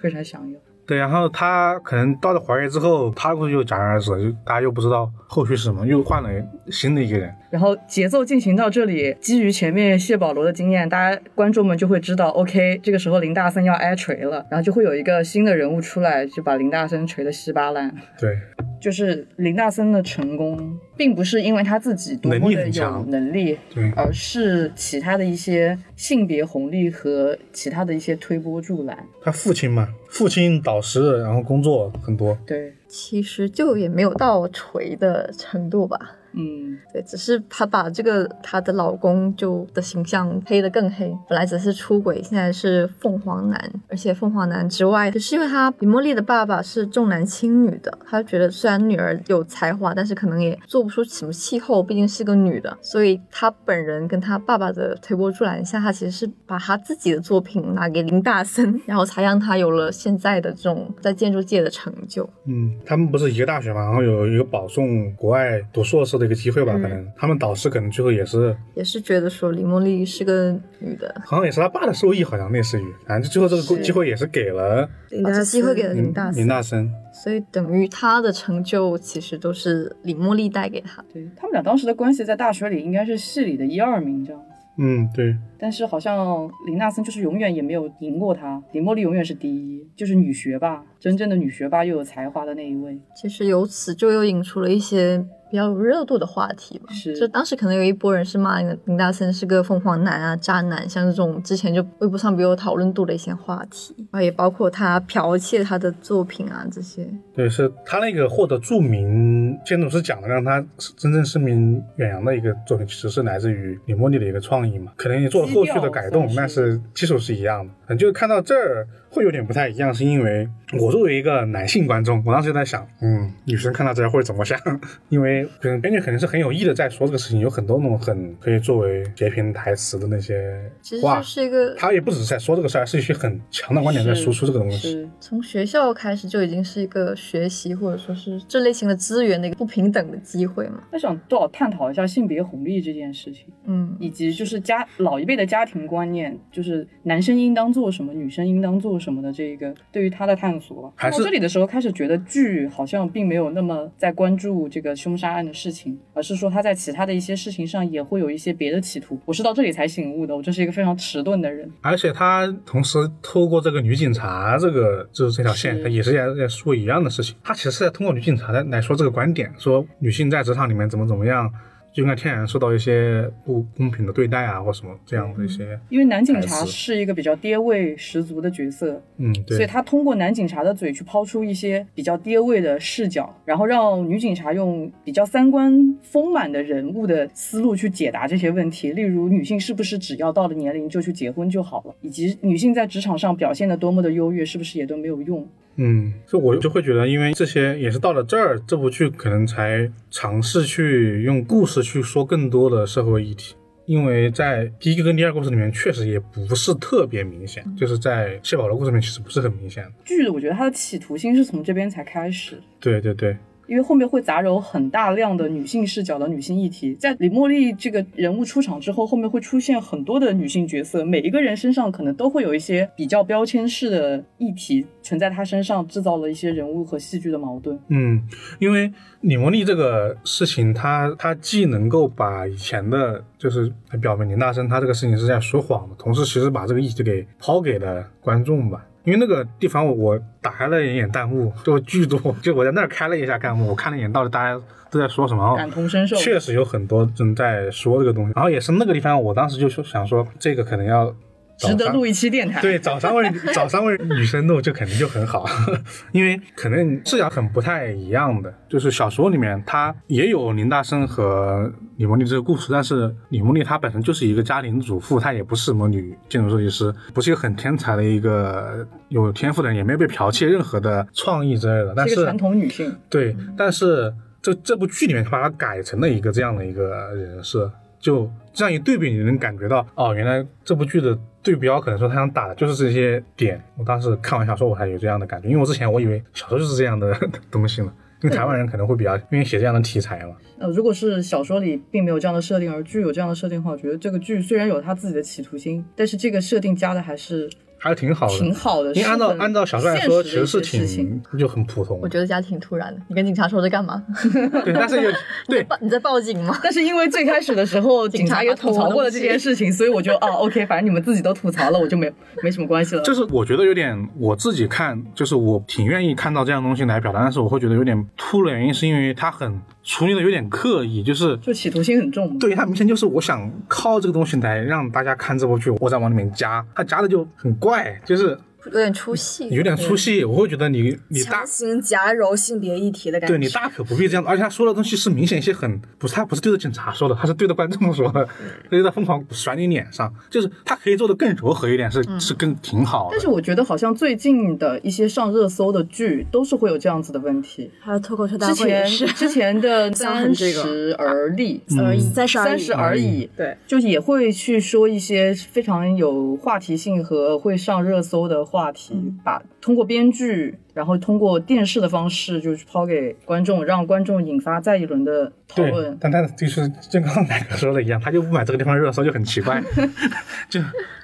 非常想要。对，然后他可能到了怀疑之后，他过去又戛然而止，就大家又不知道后续是什么，又换了新的一个人。然后节奏进行到这里，基于前面谢保罗的经验，大家观众们就会知道，OK，这个时候林大森要挨锤了，然后就会有一个新的人物出来，就把林大森锤得稀巴烂。对，就是林大森的成功，并不是因为他自己多么的有能力，对而是其他的一些性别红利和其他的一些推波助澜。他父亲嘛，父亲导师，然后工作很多。对，其实就也没有到锤的程度吧。嗯，对，只是她把这个她的老公就的形象黑的更黑。本来只是出轨，现在是凤凰男，而且凤凰男之外，是因为他李茉莉的爸爸是重男轻女的，他觉得虽然女儿有才华，但是可能也做不出什么气候，毕竟是个女的，所以她本人跟她爸爸的推波助澜下，她其实是把她自己的作品拿给林大森，然后才让他有了现在的这种在建筑界的成就。嗯，他们不是一个大学嘛，然后有一个保送国外读硕士的一个机会吧，嗯可能他们导师可能最后也是，也是觉得说李茉莉是个女的，好像也是他爸的受益，好像类似于，反正最后这个机会也是给了把这机会给了林大森林。大生。所以等于他的成就其实都是李茉莉带给他的。对他们俩当时的关系在大学里应该是系里的一二名这样子。嗯，对，但是好像林纳森就是永远也没有赢过他，李茉莉永远是第一，就是女学霸，真正的女学霸又有才华的那一位。其实由此就又引出了一些比较有热度的话题吧。是就当时可能有一波人是骂那个林大森是个凤凰男啊、渣男，像这种之前就微博上比较有讨论度的一些话题，然后也包括他剽窃他的作品啊这些。对，是他那个获得著名建筑师奖的，让他真正声名远扬的一个作品，其实是来自于李莫莉的一个创意嘛。可能也做了后续的改动但是是基础是一样的。嗯，就是看到这儿会有点不太一样，是因为我作为一个男性观众，我当时就在想，嗯，女生看到这儿会怎么想？因为可能编剧肯定是很有意的在说这个事情，有很多那种很可以作为截屏台词的那些话其实就。是一个他也不只是在说这个事儿，是一些很强的观点在输出这个东西。从学校开始就已经是一个学习或者说是这类型的资源的一个不平等的机会嘛。我想多少探讨一下性别红利这件事情，嗯，以及就是家老一辈的家庭观念，就是男生应当做什么，女生应当做什么的这个对于他的探索。到这里的时候，开始觉得剧好像并没有那么在关注这个凶杀案的事情，而是说他在其他的一些事情上也会有一些别的企图。我是到这里才醒悟的，我这是一个非常迟钝的人。而且他同时透过这个女警察这个就是这条线，他也是在在说一样的事情。他其实是在通过女警察来来说这个观点，说女性在职场里面怎么怎么样，就应该天然受到一些不公平的对待啊，或什么这样的一些，因为男警察是一个比较爹味十足的角色，嗯，对，所以他通过男警察的嘴去抛出一些比较爹味的视角，然后让女警察用比较三观丰满的人物的思路去解答这些问题。例如，女性是不是只要到了年龄就去结婚就好了？以及女性在职场上表现的多么的优越，是不是也都没有用？嗯，所以我就会觉得，因为这些也是到了这儿，这部剧可能才尝试去用故事去说更多的社会议题。因为在第一个跟第二个故事里面，确实也不是特别明显，就是在谢宝的故事里面，其实不是很明显的。剧我觉得它的企图心是从这边才开始。对对对，因为后面会杂糅很大量的女性视角的女性议题，在李茉莉这个人物出场之后，后面会出现很多的女性角色，每一个人身上可能都会有一些比较标签式的议题存在她身上，制造了一些人物和戏剧的矛盾。嗯，因为李茉莉这个事情，她她既能够把以前的，就是表明林大生他这个事情是在说谎的，同时其实把这个议题给抛给了观众吧。因为那个地方我我打开了一眼弹幕，就巨多，就我在那儿开了一下弹幕，我看了一眼到底大家都在说什么，感同身受确实有很多人在说这个东西，然后也是那个地方，我当时就说想说这个可能要值得录一期电台。对，找三位找三位女生录就肯定就很好，因为可能视角很不太一样的。就是小说里面它也有林大生和李茉莉这个故事，但是李茉莉她本身就是一个家庭主妇，她也不是什么女建筑设计师，不是一个很天才的一个有天赋的人，也没有被剽窃任何的创意之类的。但是是传统女性，对，但是这这部剧里面把它改成了一个这样的一个人设，就这样一对比，你能感觉到哦，原来这部剧的对标可能说他想打的就是这些点。我当时看完小说，我还有这样的感觉，因为我之前我以为小说就是这样的 东西嘛，因为台湾人可能会比较愿意写这样的题材嘛。呃，如果是小说里并没有这样的设定，而剧有这样的设定的话，我觉得这个剧虽然有它自己的企图心，但是这个设定加的还是还是挺好的，挺好的。因为按照按照小帅来说，其实是挺就很普通我。觉得家挺突然的。你跟警察说这干嘛？对，但是也 对你在报警吗？但是因为最开始的时候 警察也吐槽过了这件事情，所以我就哦，OK，反正你们自己都吐槽了，我就没没什么关系了。就是我觉得有点，我自己看，就是我挺愿意看到这样东西来表达，但是我会觉得有点突的原因，是因为它很处理的有点刻意，就是就企图心很重。对他明显就是我想靠这个东西来让大家看这部剧，我再往里面加，他加的就很怪，就是有点出戏，有点出戏，我会觉得你你大强行夹柔性别议题的感觉。对你大可不必这样，而且他说的东西是明显一些很不是，他不是对着警察说的，他是对着观众说的，他就在疯狂甩你脸上，就是他可以做的更柔和一点，是、是更挺好的。但是我觉得好像最近的一些上热搜的剧都是会有这样子的问题。还有脱口秀大之前会也是，之前 的像三十而立，而已，三十而已，三十而已，对，就也会去说一些非常有话题性和会上热搜的话题，把通过编剧，然后通过电视的方式，就是抛给观众，让观众引发再一轮的讨论，。但他就是就刚奶哥说的一样，他就不买这个地方热搜就很奇怪，就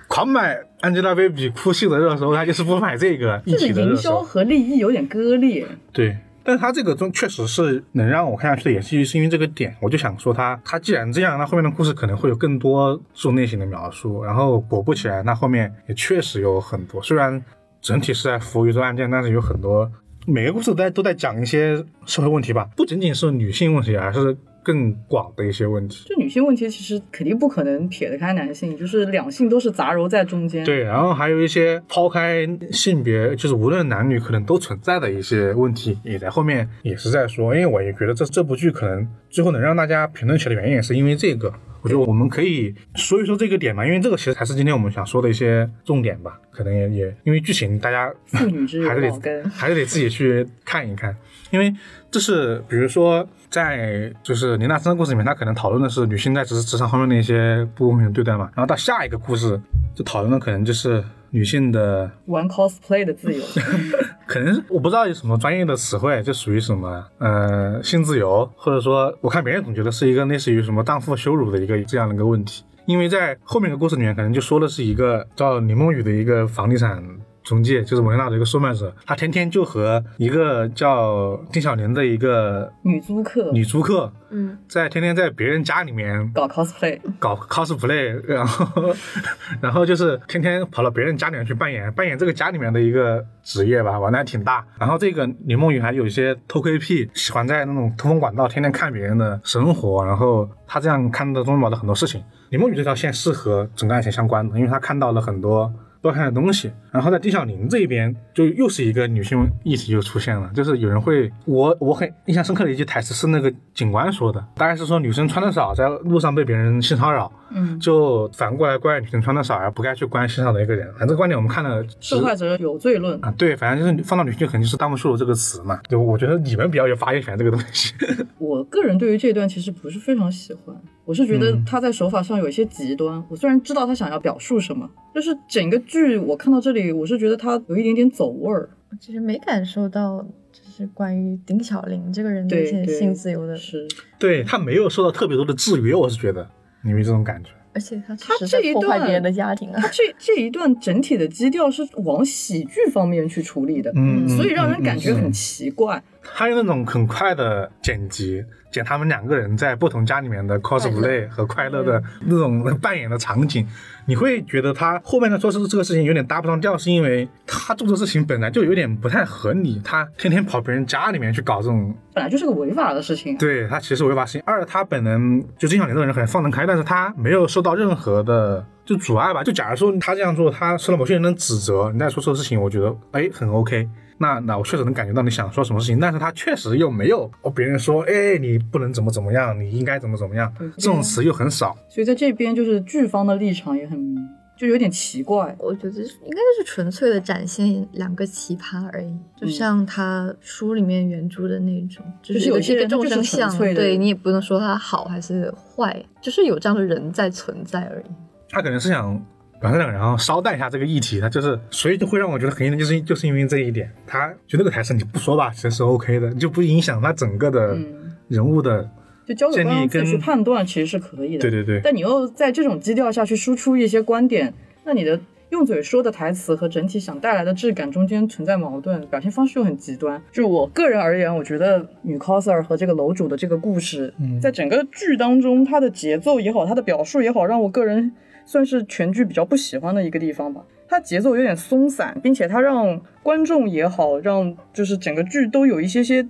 狂买 Angelababy 哭戏的热搜，他就是不买这个一这个营销。和利益有点割裂。对，但是他这个中确实是能让我看下去的，也是是因为这个点，我就想说他他既然这样，那后面的故事可能会有更多这种类型的描述，然后果不其然，那后面也确实有很多，虽然整体是在服务于这个案件，但是有很多每个故事都在都在讲一些社会问题吧，不仅仅是女性问题，而是更广的一些问题。就女性问题，其实肯定不可能撇得开男性，就是两性都是杂糅在中间。，对，然后还有一些抛开性别，就是无论男女可能都存在的一些问题，也在后面也是在说。因为我也觉得这这部剧可能最后能让大家评论起来的原因，也是因为这个。我觉得我们可以说一说这个点嘛，因为这个其实才是今天我们想说的一些重点吧。可能也也因为剧情大家妇女之 还是得还是得自己去看一看，因为这是比如说在就是林大生的故事里面，他可能讨论的是女性在职职场方面的一些不公平的对待嘛，然后到下一个故事就讨论的可能就是女性的，玩 cosplay 的自由。可能我不知道有什么专业的词汇，就属于什么呃性自由，或者说我看别人总觉得是一个类似于什么荡妇羞辱的一个这样的一个问题。因为在后面的故事里面，可能就说的是一个叫李梦雨的一个房地产中介，就是维纳的一个售卖者，他天天就和一个叫丁小玲的一个女租客女租客，嗯，在天天在别人家里面搞 cosplay，搞 cosplay，然后 然后就是天天跑到别人家里面去扮演扮演这个家里面的一个职业吧，玩的还挺大。然后这个李梦雨还有一些偷窥癖，喜欢在那种通风管道天天看别人的生活，然后他这样看到钟宝的很多事情。李梦雨这条线是和整个案情相关的，因为他看到了很多。不要看点东西，然后在丁小玲这一边，就又是一个女性议题就出现了，就是有人会，我我很印象深刻的一句台词是那个警官说的，大概是说女生穿的少，在路上被别人性骚扰，嗯，就反过来怪女生穿的少而不该去关心上的一个人。反正这个观点我们看了，受害者有罪论啊，对，反正就是放到女性肯定是大木秀这个词嘛，对，我觉得你们比较有发言权这个东西。我个人对于这段其实不是非常喜欢，我是觉得他在手法上有一些极端。我虽然知道他想要表述什么，就是整个剧我看到这里，我是觉得他有一点点走味儿。我其实没感受到，就是关于丁小玲这个人的一些对对性自由的，是对他没有受到特别多的制约，我是觉得你有没有这种感觉？而且他他这一段破坏别人的家庭啊他。这这一段整体的基调是往喜剧方面去处理的，嗯所以让人感觉很嗯奇怪。他用那种很快的剪辑，剪他们两个人在不同家里面的 cosplay 和快乐的那种扮演的场景，你会觉得他后面的做事这个事情有点搭不上调，是因为他做的事情本来就有点不太合理，他天天跑别人家里面去搞这种，本来就是个违法的事情，对他其实违法事情。二，他本人就金小玲这个人很放得开，但是他没有受到任何的就阻碍吧。就假如说他这样做，他受到某些人的指责，你再说这个事情，我觉得哎很 OK。那那我确实能感觉到你想说什么事情，但是他确实又没有哦，别人说哎你不能怎么怎么样，你应该怎么怎么样，这种词又很少。所以在这边就是剧方的立场也很就有点奇怪。我觉得应该就是纯粹的展现两个奇葩而已，就像他书里面原著的那种，就就是有些众生相，对你也不能说他好还是坏，就是有这样的人在存在而已。他可能是想表现这个人，然后捎带一下这个议题，他就是，所以就会让我觉得很硬，就是就是因为这一点，他就那个台词你不说吧，其实是 OK 的，就不影响他整个的嗯人物的，就交给建立观众自己去判断，其实是可以的。对对对，但你又在这种基调下去输出一些观点，那你的用嘴说的台词和整体想带来的质感中间存在矛盾，表现方式又很极端。就我个人而言，我觉得女 coser 和这个楼主的这个故事，嗯在整个剧当中，它的节奏也好，它的表述也好，让我个人算是全剧比较不喜欢的一个地方吧。它节奏有点松散，并且它让观众也好，让就是整个剧都有一些些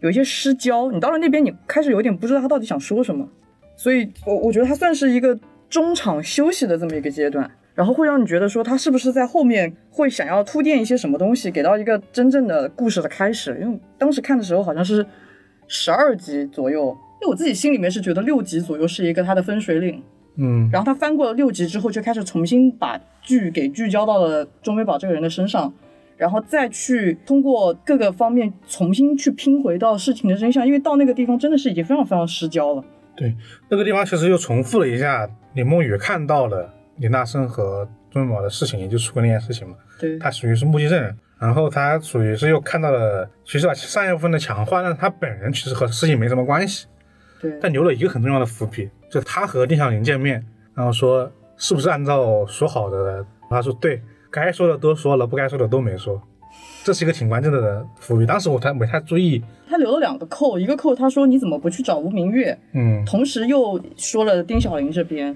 有一些失焦。你到了那边，你开始有点不知道他到底想说什么。所以我我觉得它算是一个中场休息的这么一个阶段，然后会让你觉得说他是不是在后面会想要铺垫一些什么东西，给到一个真正的故事的开始。因为当时看的时候好像是十二集左右，因为我自己心里面是觉得六集左右是一个它的分水岭，嗯，然后他翻过了六集之后，就开始重新把剧给聚焦到了钟美宝这个人的身上，然后再去通过各个方面重新去拼回到事情的真相，因为到那个地方真的是已经非常非常失焦了。对，那个地方其实又重复了一下李梦雨看到了李大生和钟美宝的事情，也就出轨那件事情嘛，对，他属于是目击证人，然后他属于是又看到了，其实把上一部分的强化，但是他本人其实和事情没什么关系，对，但留了一个很重要的伏笔，就他和丁小玲见面，然后说是不是按照说好的？他说对，该说的都说了，不该说的都没说，这是一个挺关键的伏笔。当时我才没太注意，他留了两个扣，一个扣他说你怎么不去找吴明月，嗯，同时又说了丁小玲这边，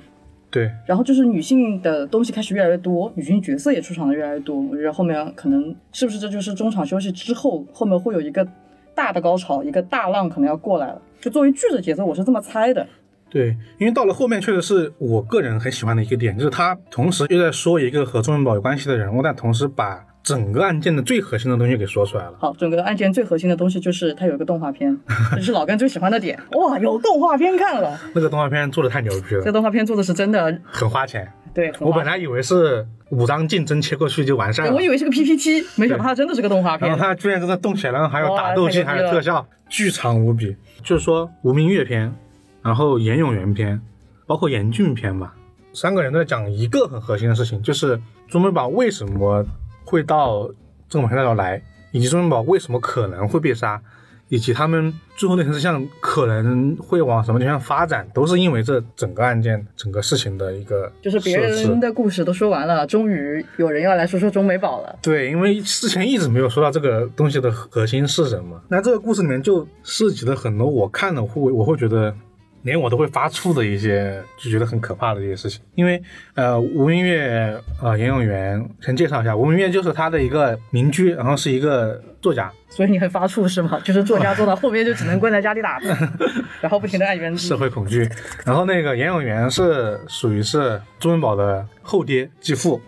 对，然后就是女性的东西开始越来越多，女性角色也出场的越来越多。我觉得后面可能是不是这就是中场休息之后，后面会有一个大的高潮，一个大浪可能要过来了。就作为剧的节奏，我是这么猜的。对，因为到了后面，确实是我个人很喜欢的一个点，就是他同时又在说一个和钟文宝有关系的人物，但同时把整个案件的最核心的东西给说出来了。好，整个案件最核心的东西就是它有一个动画片，这是老根最喜欢的点。哇，有动画片看了，那个动画片做的太牛逼了这，动画片做的是真的，很花钱。对，我本来以为是五张竞争切过去就完事儿了。我，以为是个 PPT，没想到它真的是个动画片。然后。它居然真的动起来了，还有打斗戏，还有特效，巨长无比。就是说无名月篇，然后严永元篇，包括严俊篇吧，三个人都在讲一个很核心的事情，就是钟美宝为什么会到这个马山大岛来，以及钟美宝为什么可能会被杀，以及他们最后那层事项可能会往什么地方发展，都是因为这整个案件、整个事情的一个就是别人的故事都说完了，终于有人要来说说钟美宝了。对，因为之前一直没有说到这个东西的核心是什么。那这个故事里面就涉及了很多我看了会我会觉得连我都会发怵的一些，就觉得很可怕的一些事情。因为呃，吴明月呃，严永元先介绍一下，吴明月就是他的一个邻居，然后是一个作家，所以你很发怵是吗？就是作家做到后面就只能关在家里打字，然后不停的按原社。会恐惧。然后那个严永元是属于是朱文宝的后爹继父，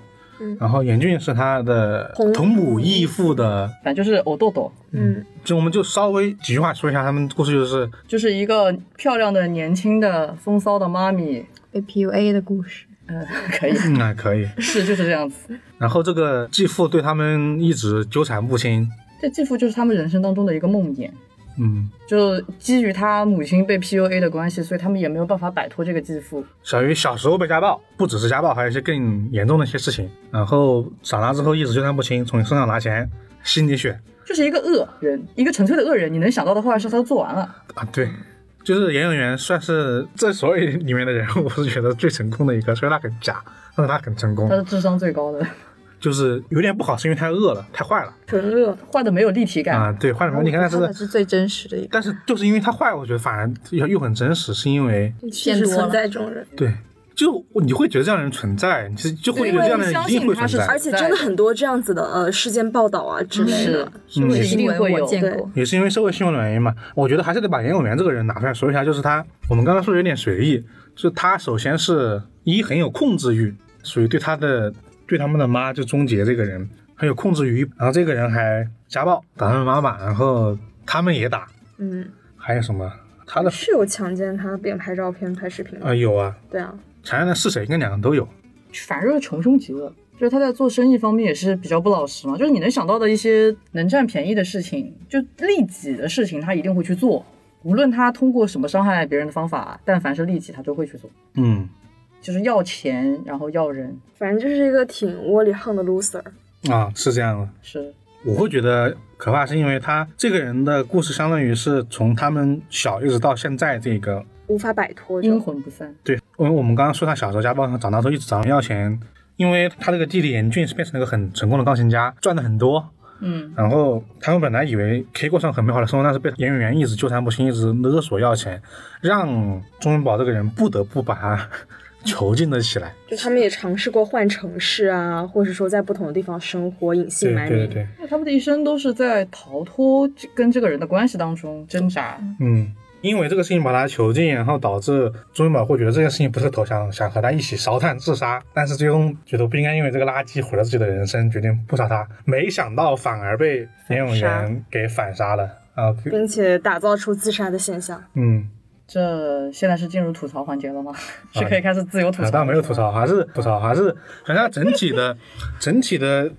然后严俊是他的同同母异父的。反正就是偶豆豆，嗯，就我们就稍微几句话说一下他们故事，就是就是一个漂亮的、年轻的、风骚的妈咪。被 PUA 的故事。嗯，可以，嗯还可以。是就是这样子。然后这个继父对他们一直纠缠不清，这继父就是他们人生当中的一个梦魇，嗯，就基于他母亲被 PUA 的关系，所以他们也没有办法摆脱这个继父。小鱼小时候被家暴，不只是家暴，还有一些更严重的一些事情。然后长大之后一直纠缠不清，从你身上拿钱，吸你血就是一个恶人，一个纯粹的恶人。你能想到的坏事他都做完了。啊，对。就是严永元算是这所有里面的人，我是觉得最成功的一个，虽然他很假，但是他很成功他。是智商最高的，就是有点不好，是因为太饿了，太坏了纯饿。坏的没有立体感。啊。对，坏的没有你看，但他才是是最真实的一个。但是就是因为他坏，我觉得反而又又很真实，是因为见多了确实存在这种人，对，就你会觉得这样的人存在，你是就会觉得这样的人一定会存在，而且真的很多这样子的呃事件报道啊之类的。嗯是一定会有我见对过。也是因为社会新闻的原因嘛。我觉得还是得把严永元这个人拿出来说一下，就是他，我们刚刚说的有点随意，就是他首先是一很有控制欲，属于对他的对他们的妈就终结这个人很有控制欲，然后这个人还家暴打他们妈妈，然后他们也打，嗯，还有什么？他的是有强奸他，并拍照片、拍视频的。啊、有啊，对啊，强奸的是谁？应该两个都有。反正就是穷凶极恶。就是他在做生意方面也是比较不老实嘛，就是你能想到的一些能占便宜的事情，就利己的事情，他一定会去做，无论他通过什么伤害别人的方法，但凡是利己，他都会去做，嗯就是要钱，然后要人，反正就是一个挺窝里横的 loser。啊，是这样的。是我会觉得可怕，是因为他这个人的故事，相当于是从他们小一直到现在这个。无法摆脱这阴。魂不散。对，因为我们刚刚说他小时候家暴，他长大之后一直找人要钱，因为他这个弟弟严俊是变成了一个很成功的钢琴家，赚的很多。嗯，然后他们本来以为可以过上很美好的生活，但是被严永元一直纠缠不清，一直勒索要钱，让钟文宝这个人不得不把他囚禁了起来。就他们也尝试过换城市啊，或者说在不同的地方生活，隐姓埋名。对对对，那他们的一生都是在逃脱这跟这个人的关系当中挣扎。嗯。因为这个事情把他囚禁，然后导致钟文宝会觉得这件事情不是投降，想和他一起烧炭自杀，但是最终觉得不应该因为这个垃圾毁了自己的人生，决定不杀他。没想到反而被严永元给反杀了啊！并且打造出自杀的现象。嗯，这现在是进入吐槽环节了吗？是可以开始自由吐槽啊，了？当然没有吐槽，还是吐槽，还是反正整体的整体的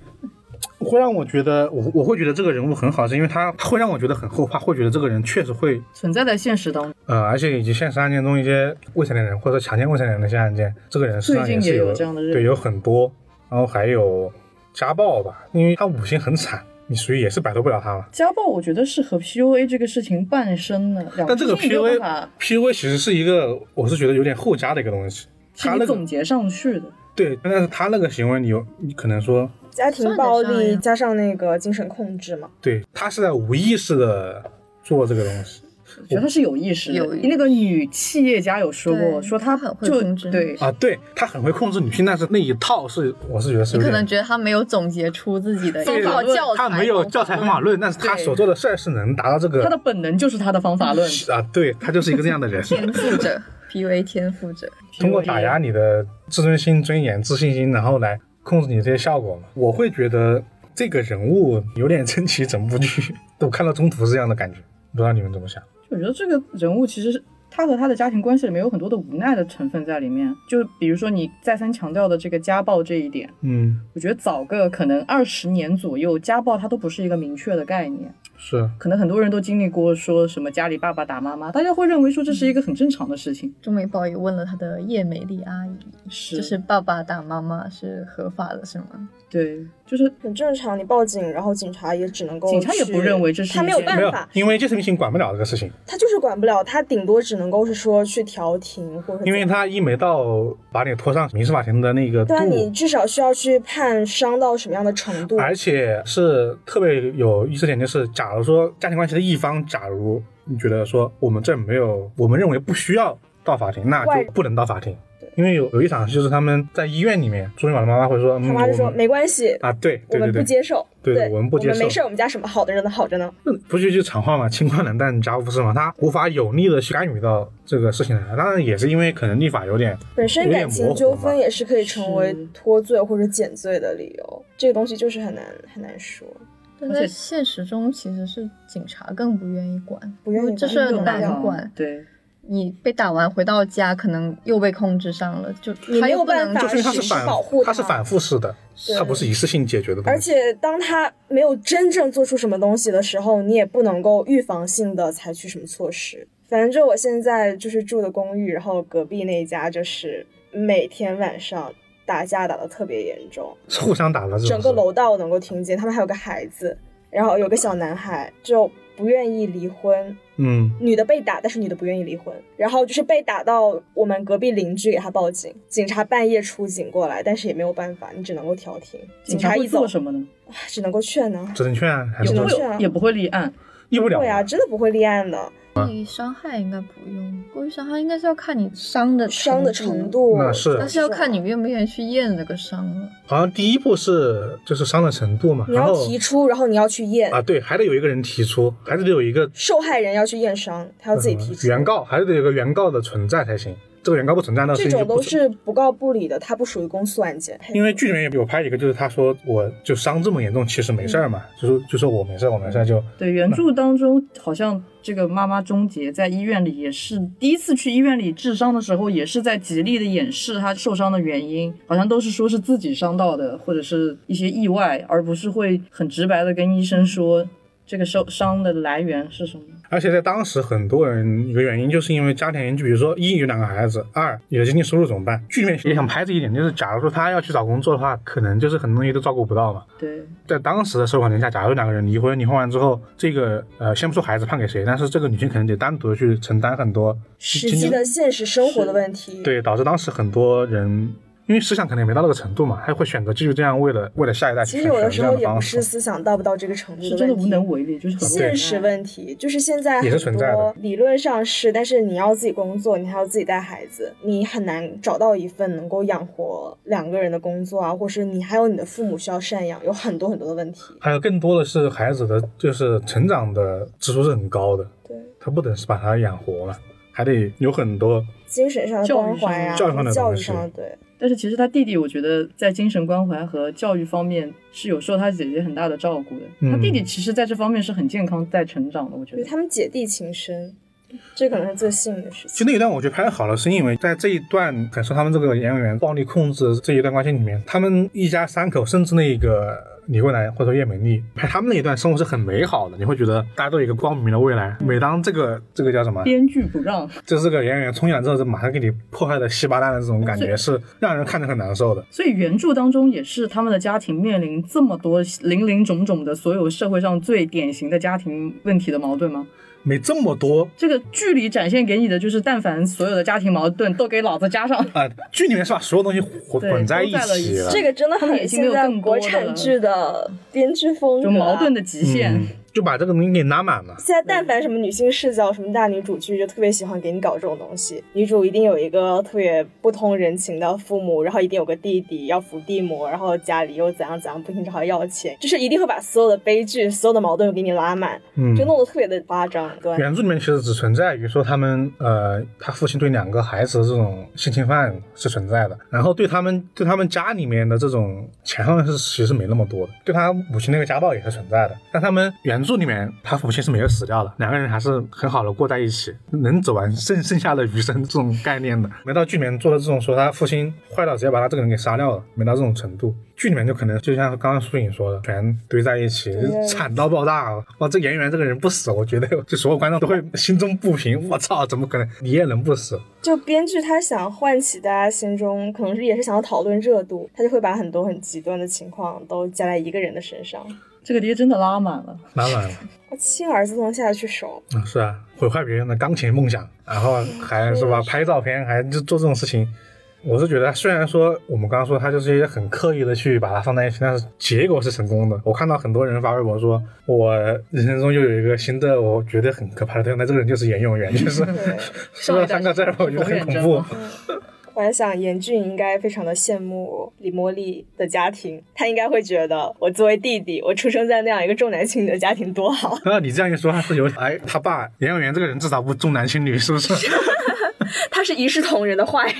会让我觉得，我我会觉得这个人物很好，是因为他他会让我觉得很后怕，会觉得这个人确实会存在在现实当中。呃，而且以及现实案件中一些未成年人或者说强奸未成年人的一些案件，这个人是有最近也有这样的对，有很多，然后还有家暴吧，因为他五行很惨，你属于也是摆脱不了他了。家暴，我觉得是和 PUA 这个事情伴生的，但这个 PUA PUA 其实是一个，我是觉得有点后加的一个东西。他那个你总结上去的。对，但是他那个行为，你有你可能说，家庭暴力加上那个精神控制嘛，对他是在无意识的做这个东西。我觉得他是有意识的。有意那个女企业家有说过，说她她很会控制对，啊，对他很会控制女性，但是那一套是我是觉得是你可能觉得他没有总结出自己的一对套教材，他没有教材方法论，但是他所做的事儿是能达到这个她的本能就是她的方法论。啊，对他就是一个这样的人。天赋者，PUA 天赋者。通过打压你的自尊心、尊严、自信心，然后来控制你这些效果嘛。我会觉得这个人物有点 撑起整部剧，我看到中途是这样的感觉，不知道你们怎么想？我觉得这个人物其实是他和他的家庭关系里面有很多的无奈的成分在里面。就比如说你再三强调的这个家暴这一点，嗯，我觉得早个可能二十年左右，家暴它都不是一个明确的概念。是可能很多人都经历过说什么家里爸爸打妈妈，大家会认为说这是一个很正常的事情。中美宝也问了他的叶美丽阿姨，是就是爸爸打妈妈是合法的，是吗？对，就是很正常。你报警，然后警察也只能够警察也不认为这是他没有办法，，因为精神病行管不了这个事情，他就是管不了，他顶多只能够是说去调停或者因为他一没到把你拖上民事法庭的那个度对，啊，你至少需要去判伤到什么样的程度。而且是特别有意思点，就是假如说家庭关系的一方，假如你觉得说我们这没有，我们认为不需要到法庭，那就不能到法庭。因为有有一场就是他们在医院里面，朱云宝的妈妈会说，嗯，他妈就说没关系，啊，对我们不对对对，接受，对对，我们不接受没事，我们家什么好的人呢，好着呢。嗯不就就常话嘛，清官难断家务事嘛，他无法有力的去干预到这个事情来。当然也是因为可能立法有点本身感情纠纷也是可以成为脱罪或者减罪的理由，这个东西就是很难很难说。但在现实中，其实是警察更不愿意管，不愿意因为这管事有办法难管。对，你被打完回到家，可能又被控制上了，就你没有他又不能办法就是是保护他它是反复式的，对它不是一次性解决的东西。而且当他没有真正做出什么东西的时候，你也不能够预防性的采取什么措施。反正就我现在就是住的公寓，然后隔壁那一家就是每天晚上打架打得特别严重，是互相打的整个楼道能够听见。他们还有个孩子，然后有个小男孩就不愿意离婚，嗯，女的被打，但是女的不愿意离婚，然后就是被打到我们隔壁邻居给他报警，警察半夜出警过来，但是也没有办法，你只能够调停。警察会一走做什么呢？只能够劝呢、只能劝啊还是只能劝啊也不会立案。立不了对啊，真的不会立案的，故意伤害应该不用，故意伤害应该是要看你伤的伤的程，度那是但是要看你愿不愿意去验这个伤了。好像第一步是就是伤的程度嘛，你要提出，然后你要去验，啊对，还得有一个人提出，还得有一个受害人要去验伤，他要自己提出。嗯原告，还是得有个原告的存在才行。这个原告不存在，那事这种都是不告不理的，它不属于公诉案件。因为剧里面有拍一个，就是他说我就伤这么严重，其实没事儿嘛，就说就说我没事儿，我没事儿就对，原著当中好像这个妈妈钟洁在医院里也是第一次去医院里治伤的时候，也是在极力的掩饰她受伤的原因，好像都是说是自己伤到的，或者是一些意外，而不是会很直白的跟医生说这个受伤的来源是什么。而且在当时，很多人一个原因就是因为家庭原因，就比如说一有两个孩子，二你的经济收入怎么办？剧里面也想拍这一点，就是假如说他要去找工作的话，可能就是很多东西都照顾不到嘛。对，在当时的社会环境下，假如两个人离婚，离婚完之后，这个呃，先不说孩子判给谁，但是这个女性可能得单独的去承担很多实际的现实生活的问题，对，导致当时很多人。因为思想可能也没到那个程度嘛，他会选择继续这样，为了为了下一代去其实有的时候也不是。思想到不到这个程度是真的无能为力，就是很现实问题就是现在也是很存在的多理论上是，但是你要自己工作，你还要自己带孩子，你很难找到一份能够养活两个人的工作啊，或是你还有你的父母需要赡养，有很多很多的问题。还有更多的是孩子的就是成长的支出是很高的，对，他不等是把他养活了，还得有很多精神上的关怀啊，教育上的教育东西上的对，但是其实他弟弟，我觉得在精神关怀和教育方面是有受他姐姐很大的照顾的。嗯他弟弟其实在这方面是很健康在成长的，我觉得。因为他们姐弟情深，这可能是最幸运的事其实。那一段我觉得拍的好了是因为在这一段感受他们这个演员暴力控制这一段关系里面，他们一家三口，甚至那个李桂兰或者说叶美丽拍他们那一段生活是很美好的，你会觉得大家都有一个光明的未来。每当这个这个叫什么，编剧不让，就是这个演员冲进来之后，就马上给你破坏的稀巴烂的这种感觉，是让人看着很难受的。所以原著当中也是他们的家庭面临这么多林林种种的所有社会上最典型的家庭问题的矛盾吗？没这么多这个剧里展现给你的就是，但凡所有的家庭矛盾都给老子加上。啊、剧里面是把所有东西混混在一起起了。这个真的很现在国产剧的编剧风格、啊，就矛盾的极限。嗯，就把这个东西给拉满了。现在但凡什么女性视角、什么大女主剧，就特别喜欢给你搞这种东西。女主一定有一个特别不通人情的父母，然后一定有个弟弟要伏地魔，然后家里又怎样怎样，不停找他要钱，就是一定会把所有的悲剧、所有的矛盾给你拉满，嗯，就弄得特别的夸张。对，原著里面其实只存在于说他们呃，他父亲对两个孩子的这种性侵犯是存在的，然后对他们对他们家里面的这种钱方面是其实没那么多的，对他母亲那个家暴也是存在的，但他们原著著里面他父亲是没有死掉的，两个人还是很好的过在一起，能走完剩剩下的余生这种概念的。没到剧里面做的这种说他父亲坏到直接把他这个人给杀掉了，没到这种程度。剧里面就可能就像刚刚苏颖说的，全堆在一起，惨到爆炸。哇，这演员这个人不死，我觉得就所有观众都会心中不平。我操，怎么可能你也能不死？就编剧他想唤起大家心中，可能是也是想要讨论热度，他就会把很多很极端的情况都加在一个人的身上。这个爹真的拉满了，拉满了。他亲儿子能下得去手，啊，是啊，毁坏别人的钢琴梦想，然后还是吧拍照片，还就做这种事情。我是觉得，虽然说我们刚刚说他就是一些很刻意的去把它放在一起，但是结果是成功的。我看到很多人发微博说，我人生中又有一个新的我觉得很可怕的对象，那这个人就是严永元，就是 说了三个字，我觉得很恐怖。我还想，严俊应该非常的羡慕李茉莉的家庭，他应该会觉得我作为弟弟，我出生在那样一个重男轻女的家庭多好。那你这样一说，他是有哎，他爸严永元这个人至少不重男轻女，是不是？他是一视同仁的坏，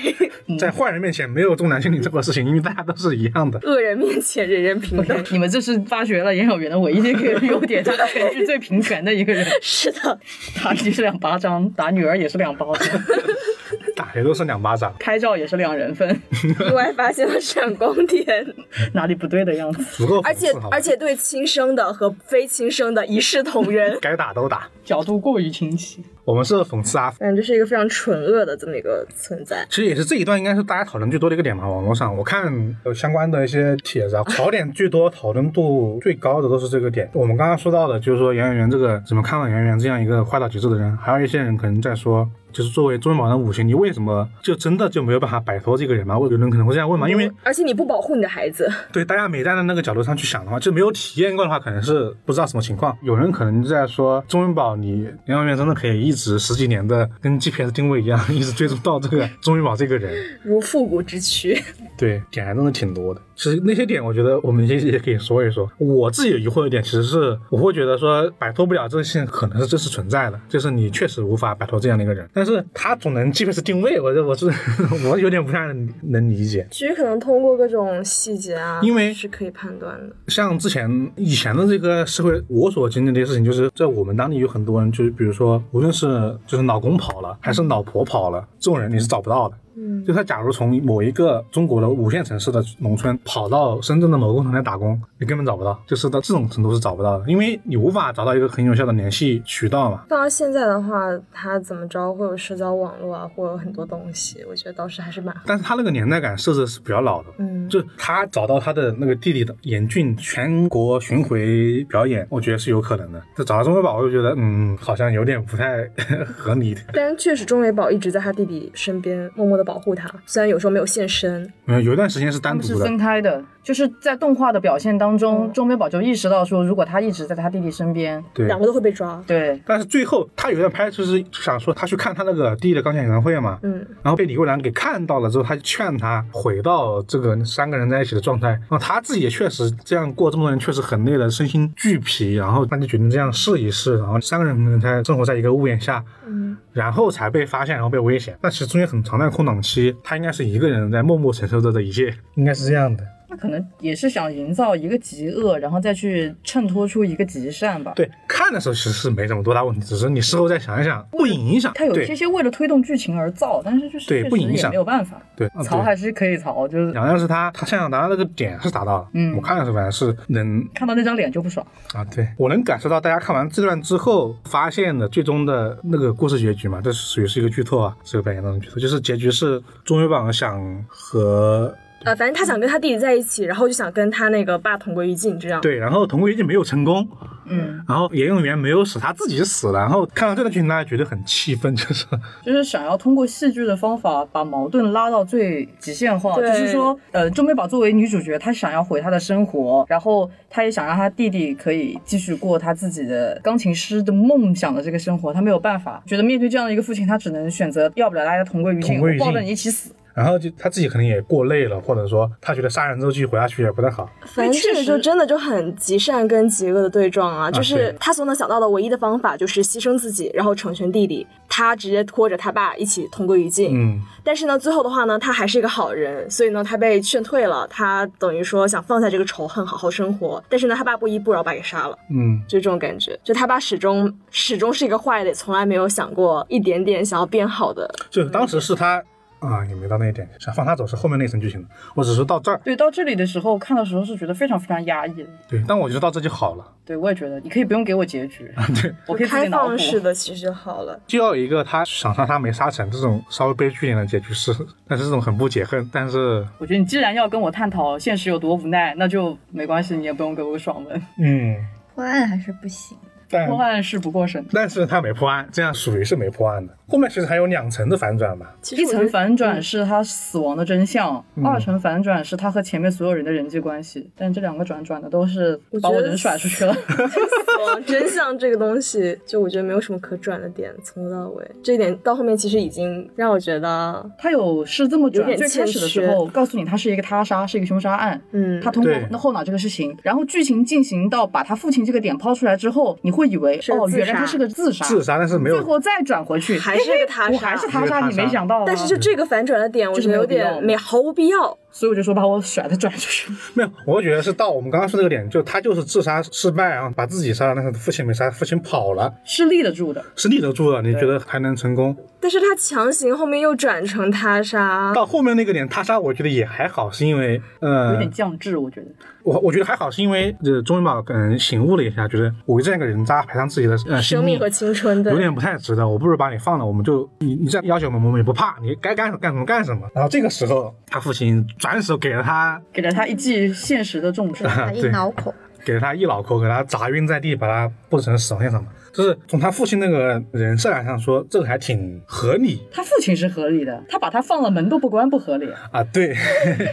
在坏人面前没有重男轻女这个事情，因为大家都是一样的。恶人面前人人平等。你们这是发掘了严小元的唯一的一个优点，他全剧最平权的一个人。是的，打你是两巴掌，打女儿也是两巴掌，打谁都是两巴掌，开照也是两人份。意外发现了闪光点，哪里不对的样子？足够而且而且对亲生的和非亲生的一视同仁，该打都打，角度过于清晰。我们是讽刺啊，反正就是一个非常纯恶的这么一个存在。其实也是这一段应该是大家讨论最多的一个点嘛。网络上我看有相关的一些帖子啊，槽点最多、讨论度最高的都是这个点。我们刚刚说到的，就是说杨圆圆这个怎么看到杨圆圆这样一个坏到极致的人，还有一些人可能在说。就是作为中元宝的母亲，你为什么就真的就没有办法摆脱这个人吗？有人可能会这样问嘛？因为而且你不保护你的孩子，对大家没站在那个角度上去想的话，就没有体验过的话，可能是不知道什么情况。有人可能在说中元宝，你杨元元真的可以一直十几年的跟 GPS 定位一样，一直追踪到这个中元宝这个人，如复古之躯。对，点还真的挺多的。其实那些点，我觉得我们也也可以说一说。我自己有疑惑的点，其实是我会觉得说摆脱不了这个性，可能是真实存在的，就是你确实无法摆脱这样的一个人。但是他总能 GPS 定位，我这我是 我有点不太能理解。其实可能通过各种细节啊，因为是可以判断的。像之前以前的这个社会，我所经历的一些事情，就是在我们当地有很多人，就是比如说，无论是就是老公跑了，还是老婆跑了，这种人你是找不到的。嗯，就他假如从某一个中国的五线城市的农村跑到深圳的某个工厂来打工，你根本找不到，就是到这种程度是找不到的，因为你无法找到一个很有效的联系渠道嘛。到现在的话，他怎么着会有社交网络啊，会有很多东西，我觉得倒是还是蛮。但是他那个年代感设置是比较老的，嗯，就他找到他的那个弟弟的严俊全国巡回表演，我觉得是有可能的。就找到钟伟宝，我就觉得嗯，好像有点不太 合理。但确实钟伟宝一直在他弟弟身边默默的保护他，虽然有时候没有现身。嗯，有一段时间是单独的，是分开的。就是在动画的表现当中，钟美宝就意识到说，如果他一直在他弟弟身边，对，两个都会被抓。对，但是最后他有一段拍，就是想说他去看他那个弟弟的钢琴演唱会嘛，嗯，然后被李桂兰给看到了之后，他就劝他回到这个三个人在一起的状态。然后他自己也确实这样过这么多年，确实很累了，身心俱疲。然后他就决定这样试一试，然后三个人才生活在一个屋檐下，嗯，然后才被发现，然后被危险。那其实中间很长的空档期，他应该是一个人在默默承受着这一切，应该是这样的。那可能也是想营造一个极恶，然后再去衬托出一个极善吧。对，看的时候其实是没什么多大问题，只是你事后再想一想，不影响。他有对些些为了推动剧情而造，但是就是对不影响没有办法。对，啊对曹还是可以曹，就是两样是他，他想想达到那个点是达到了，嗯我看的时候反正是能看到那张脸就不爽。啊，对我能感受到大家看完这段之后发现的最终的那个故事结局嘛，这属于是一个剧透啊，是个扮演当中剧透，就是结局是钟伟榜想和呃，反正他想跟他弟弟在一起，然后就想跟他那个爸同归于尽，这样。对，然后同归于尽没有成功，嗯，然后严永元没有死，他自己死了，然后看到这段剧情，大家觉得很气愤，就是 就是想要通过戏剧的方法把矛盾拉到最极限化，对就是说，呃，周美宝作为女主角，她想要回她的生活，然后她也想让她弟弟可以继续过她自己的钢琴师的梦想的这个生活，她没有办法，觉得面对这样的一个父亲，她只能选择，要不了大家同归于尽，同归于尽我抱着你一起死。然后就他自己可能也过累了，或者说他觉得杀人之后继续活下去也不太好。反正这个就真的就很极善跟极恶的对撞啊！就是他所能想到的唯一的方法就是牺牲自己，然后成全弟弟。他直接拖着他爸一起同归于尽。嗯，但是呢，最后的话呢，他还是一个好人，所以呢，他被劝退了。他等于说想放下这个仇恨，好好生活。但是呢，他爸不依不饶，把他给杀了。嗯，就这种感觉，就他爸始终始终是一个坏的，从来没有想过一点点想要变好的。就当时是他啊，也没到那一点，想放他走是后面那层剧情的。我只是到这儿，对，到这里的时候看的时候是觉得非常非常压抑的。对，但我觉得到这就好了。对，我也觉得你可以不用给我结局，对，我可以开放。式的其实就好了。就要有一个他想杀他没杀成这种稍微悲剧一点的结局是，但是这种很不解恨，但是我觉得你既然要跟我探讨现实有多无奈，那就没关系，你也不用给我个爽文。嗯，破案还是不行。但破案是不过审，但是他没破案，这样属于是没破案的。后面其实还有两层的反转吧。一层反转是他死亡的真相，嗯二层反转是他和前面所有人的人际关系。但这两个转转的都是把我人甩出去了。死亡真相这个东西，就我觉得没有什么可转的点，从头到尾，这一点到后面其实已经让我觉得，他有是这么转，有点最开始的时候告诉你他是一个他杀，是一个凶杀案。嗯，他通过那后脑这个事情，然后剧情进行到把他父亲这个点抛出来之后，你会以为哦，原来他是个自杀，自杀，但是没有最后再转回去，还是个他杀我还是他杀，你没想到啊。但是就这个反转的点，我觉得有点没毫无必要。所以我就说把我甩的转出去。没有，我觉得是到我们刚刚说这个点，就他就是自杀失败，然后把自己杀了，但是父亲没杀，父亲跑了，是立得住的，是立得住的，你觉得还能成功？但是他强行后面又转成他杀，到后面那个点，他杀我觉得也还好，是因为呃有呃点，降智，我觉得。我我觉得还好，是因为呃，钟元宝可能醒悟了一下，觉得我这样一个人渣赔上自己的呃生命和青春的有点不太值得，我不如把你放了，我们就你你这样要求我们，我们也不怕，你该干干什么干什么。然后这个时候，他父亲转手给了他给了他一记现实的重锤。他一脑壳，给了他一脑壳，给他砸晕在地，把他布成死亡现场嘛。就是从他父亲那个人设来上说，这个还挺合理他父亲是合理的，他把他放了门都不关，不合理。啊。对，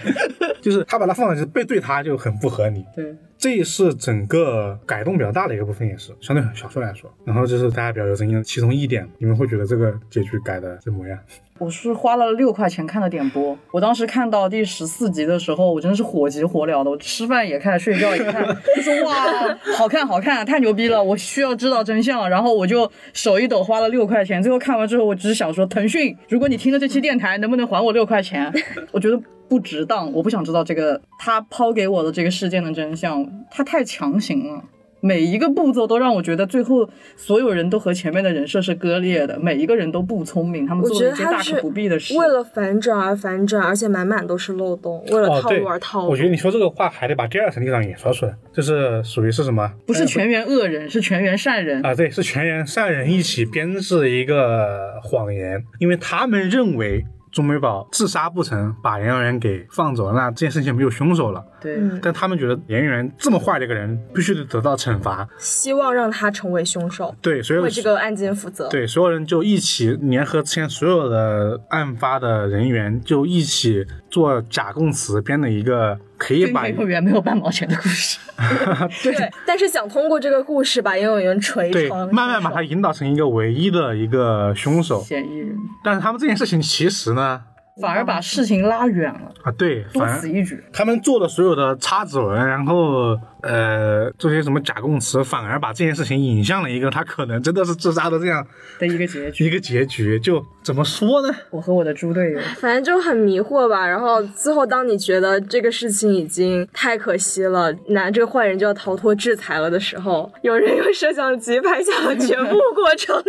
就是他把他放了，就是背对他就很不合理。对，这是整个改动比较大的一个部分，也是相对小说来说。然后就是大家比较有争议的其中一点，你们会觉得这个结局改的怎么样？我是花了六块钱看的点播，我当时看到第十四集的时候，我真的是火急火燎的，我吃饭也看，睡觉也看，就说哇，好看好看，太牛逼了，我需要知道真相，然后我就手一抖花了六块钱，最后看完之后，我只是想说，腾讯，如果你听了这期电台，能不能还我六块钱？我觉得不值当，我不想知道这个他抛给我的这个事件的真相，他太强行了。每一个步骤都让我觉得最后所有人都和前面的人设是割裂的，每一个人都不聪明，他们做了一件大可不必的事。为了反转而反转，而且满满都是漏洞，为了哦，套路而套，路。我觉得你说这个话还得把第二层立场也说出来，就是属于是什么？不是全员恶人，是全员善人。啊，对，是全员善人一起编制一个谎言，因为他们认为钟美宝自杀不成，把研究员给放走了，那这件事情没有凶手了。对，嗯但他们觉得研究员这么坏的一个人，必须得得到惩罚。希望让他成为凶手，对，所有为这个案件负责。对所有人就一起联合之前所有的案发的人员，就一起做假供词，编了一个可以把跟研究员没有半毛钱的故事。对，但是想通过这个故事把游泳员锤对成，慢慢把他引导成一个唯一的一个凶手。嫌疑人但是他们这件事情其实呢，反而把事情拉远了，啊，对，多此一举。他们做的所有的插指纹，然后呃做些什么假供词，反而把这件事情引向了一个他可能真的是自杀的这样的一个结局。一个结局。就怎么说呢？我和我的猪队友，反正就很迷惑吧。然后最后，当你觉得这个事情已经太可惜了，那这个坏人就要逃脱制裁了的时候，有人用摄像机拍下了全部过程。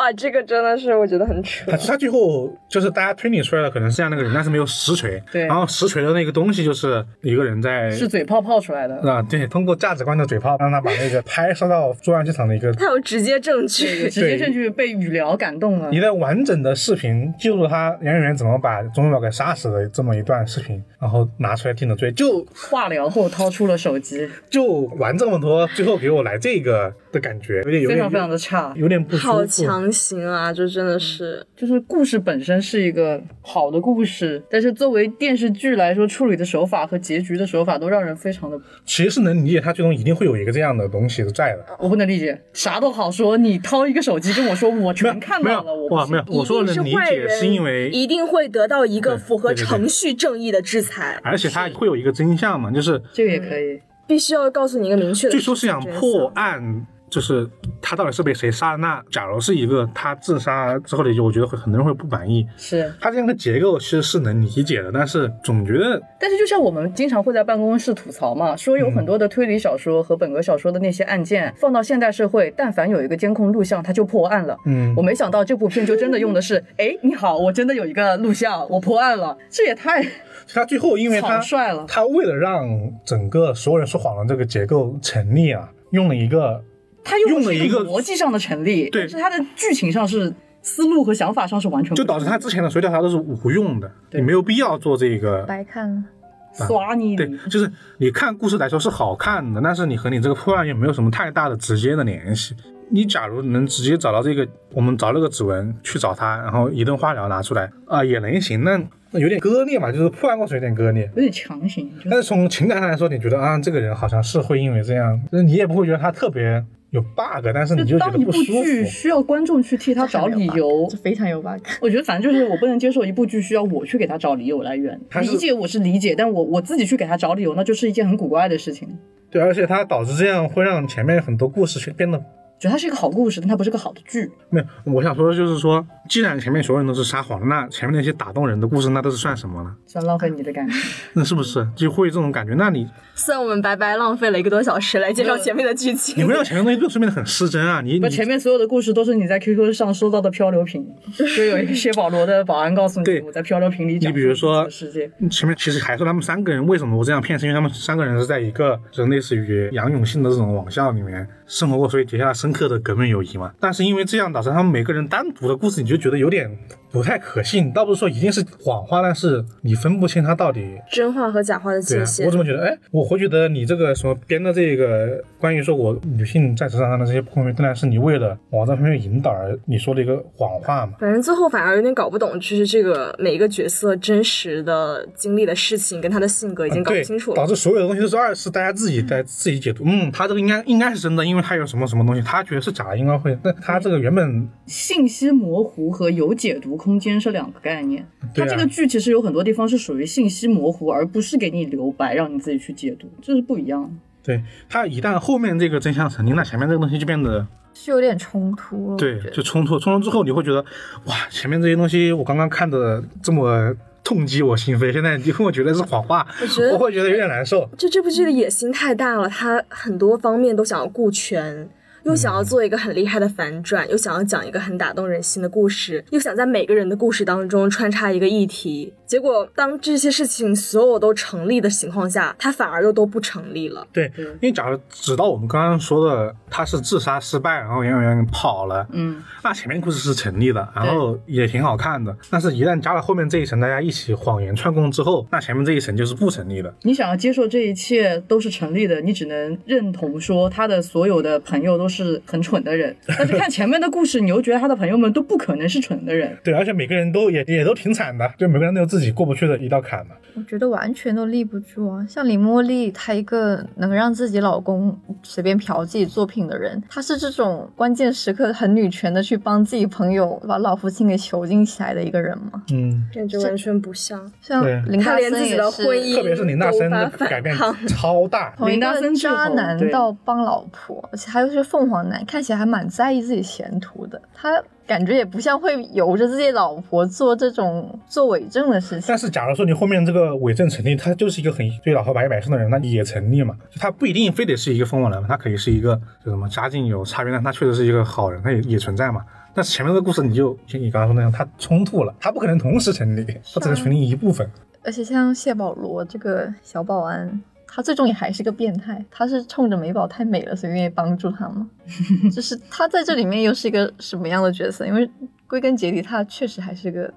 哇，这个真的是我觉得很扯他。他最后就是大家推理出来的可能是这样那个人，但是没有实锤。对然后实锤的那个东西就是一个人在是嘴炮泡出来的。啊，对，通过价值观的嘴炮，让他把那个 拍摄到作案现场的一个他有直接证据，直接证据被语聊感动了一。段完整的视频，记录他杨演员怎么把钟元宝给杀死的这么一段视频，然后拿出来定的罪，就化疗后掏出了手机，就玩这么多，最后给我来这个的感觉，有点有点非常非常的差。有点不舒服。好强行啊！就真的是，就是故事本身是一个好的故事，但是作为电视剧来说，处理的手法和结局的手法都让人非常的，其实是能理解，他最终一定会有一个这样的东西在的。我不能理解，啥都好说，你掏一个手机跟我说我全看到了，我哇，没有，我说能理解坏人是因为，一定会得到一个符合程序正义的制裁，而且他会有一个真相嘛，就是这个也可以。必须要告诉你一个明确的。据说是想破。案，就是他到底是被谁杀的。那假如是一个他自杀之后的我觉得会很多人会不满意。是，他这样的结构其实是能理解的，但是总觉得但是就像我们经常会在办公室吐槽嘛，说有很多的推理小说和本格小说的那些案件放到现代社会，但凡有一个监控录像，他就破案了。嗯我没想到这部片就真的用的是，哎，你好，我真的有一个录像，我破案了，这也太他最后因为他帅了。他为了让整个所有人说谎的这个结构成立啊，用了一个他用用了一个逻辑上的成立，对但是他的剧情上是思路和想法上是完全就导致他之前的所有调查都是无用的，对你没有必要做这个。白看了。刷你对，就是你看故事来说是好看的，但是你和你这个破案也没有什么太大的直接的联系。你假如能直接找到这个，我们找那个指纹去找他，然后一顿化疗拿出来啊、也能行。那那有点割裂嘛，就是破案过程有点割裂。有点强行，就是但是从情感上来说，你觉得啊，这个人好像是会因为这样，就是你也不会觉得他特别有 bug，但是你就当一部得不舒剧。需要观众去替他找理由这，非常有 bug。我觉得反正就是我不能接受一部剧需要我去给他找理由来源。他理解我是理解，但我我自己去给他找理由，那就是一件很古怪的事情。对，而且它导致这样会让前面很多故事去变得觉得它是一个好故事，但它不是个好的剧。没有。我想说的就是说，既然前面所有人都是撒谎，那前面那些打动人的故事，那都是算什么呢？算浪费你的感情。那是不是就会有这种感觉？那你算我们白白浪费了一个多小时来介绍前面的剧你情不。让前面东西就变得很失真啊！你不，前面所有的故事都是你在 QQ 上收到的漂流瓶，就有一个谢保罗的保安告诉你对我在漂流瓶里讲你比如说述世界。前面其实还说他们三个人为什么我这样骗，是因为他们三个人是在一个就类似于杨永信的这种网校里面生活过，所以结下了深刻的革命友谊嘛。但是因为这样导致他们每个人单独的故事，你就觉得有点不太可信。倒不是说一定是谎话，但是你分不清他到底真话和假话的界限我。怎么觉得，哎，我会觉得你这个什么编的这个关于说我女性在职场上的这些不公平，当然是你为了往这方面引导而你说的一个谎话嘛。反正最后反而有点搞不懂，就是这个每一个角色真实的经历的事情跟他的性格已经搞不清楚，了。导致所有的东西都是二是大家自己在自己解读。嗯，他这个应该应该是真的，因为他有什么什么东西，他觉得是假的，应该会。那他这个原本信息模糊和有解读空间是两个概念。它这个剧其实有很多地方是属于信息模糊，而不是给你留白让你自己去解读，这是不一样的。对它一旦后面这个真相成立，那前面这个东西就变得是有点冲突了。对就冲突，冲突之后你会觉得哇，前面这些东西我刚刚看的这么痛击我心扉，现在你跟我觉得是谎话，我觉得我会觉得有点难受。就这部剧的野心太大了，它很多方面都想要顾全，又想要做一个很厉害的反转，又想要讲一个很打动人心的故事，又想在每个人的故事当中穿插一个议题。结果当这些事情所有都成立的情况下，他反而又都不成立了。对，因为假如直到我们刚刚说的他是自杀失败，然后杨洋跑了，嗯，那前面故事是成立的，然后也挺好看的。但是，一旦加了后面这一层，大家一起谎言串供之后，那前面这一层就是不成立的。你想要接受这一切都是成立的，你只能认同说他的所有的朋友都是很蠢的人。但是看前面的故事，你又觉得他的朋友们都不可能是蠢的人。对，而且每个人都也也都挺惨的，就每个人都有自己过不去的一道坎嘛。我觉得完全都立不住啊！像李茉莉，她一个能让自己老公随便嫖自己作品的人，她是这种关键时刻很女权的去帮自己朋友把老父亲给囚禁起来的一个人吗？嗯，感觉完全不像，像林大森也是特别是林大森的改变超大。从一林大森渣男到帮老婆，而且还有是凤凰男，看起来还蛮在意自己前途的。他感觉也不像会由着自己老婆做这种做伪证的事情但。是，假如说你后面这个伪证成立，他就是一个很对老婆百依百顺的人，那也成立嘛？就他不一定非得是一个凤凰男，他可以是一个就什么家境有差别，但他确实是一个好人，他也也存在嘛。但是前面这个故事，你就像你刚刚说那样，他冲突了，他不可能同时成立，他只能成立一部分。而且像谢保罗这个小保安，他最终也还是个变态。他是冲着美宝太美了，所以愿意帮助他吗？就是他在这里面又是一个什么样的角色？因为归根结底，他确实还是个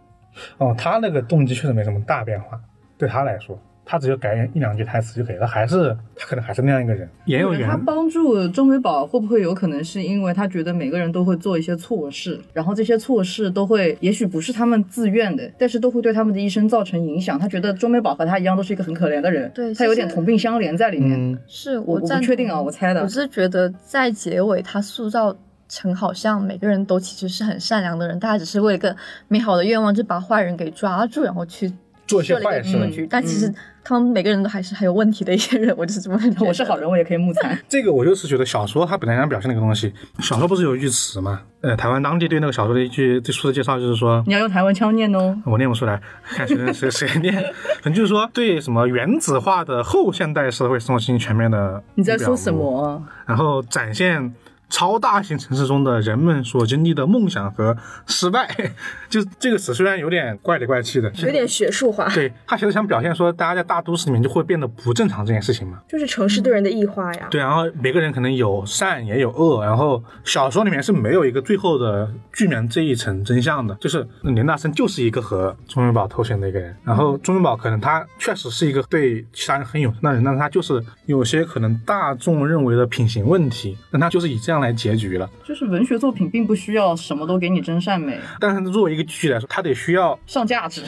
哦，他那个动机确实没什么大变化，对他来说，他只有改一两句台词就可以了，还是他可能还是那样一个人。也有他，帮助钟美宝会不会有可能是因为他觉得每个人都会做一些错事，然后这些错事都会，也许不是他们自愿的，但是都会对他们的一生造成影响。他觉得钟美宝和他一样都是一个很可怜的人，对他有点同病相怜在里面。嗯，是我我不确定啊，我猜的我。是觉得在结尾他塑造成好像每个人都其实是很善良的人，大家只是为了一个美好的愿望，就把坏人给抓住，然后去做一些坏事一个恶局。但其实他们每个人都还是很有问题的一些人，我就是这么觉得我是好人，我也可以木残。这个我就是觉得小说它本来想表现那个东西，小说不是有一句词嘛？呃，台湾当地对那个小说的一句最初的介绍就是说，你要用台湾腔念哦。我念不出来，看谁谁谁念，反正就是说对什么原子化的后现代社会生活进行全面的你在说什？么啊？然后展现超大型城市中的人们所经历的梦想和失败。就这个词虽然有点怪里怪气的，有点学术化，对他其实想表现说，大家在大都市里面就会变得不正常这件事情嘛。就是城市对人的异化呀。对，然后每个人可能有善也有恶，然后小说里面是没有一个最后的剧面这一层真相的，就是林大生就是一个和钟元宝偷情的一个人，然后钟元宝可能他确实是一个对其他人很友善的人，但是他就是有些可能大众认为的品行问题，但他就是以这样来结局了。就是文学作品并不需要什么都给你真善美，但是作为一个剧来说，它得需要上价值。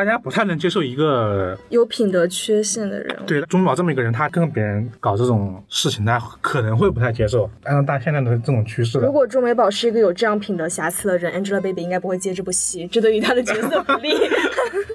大家不太能接受一个有品德缺陷的人，对钟元宝这么一个人，他跟别人搞这种事情，他可能会不太接受。按照大现在的这种趋势如，果钟美宝是一个有这样品德瑕疵的人，Angelababy 应该不会接这部戏，这对于她的角色不利。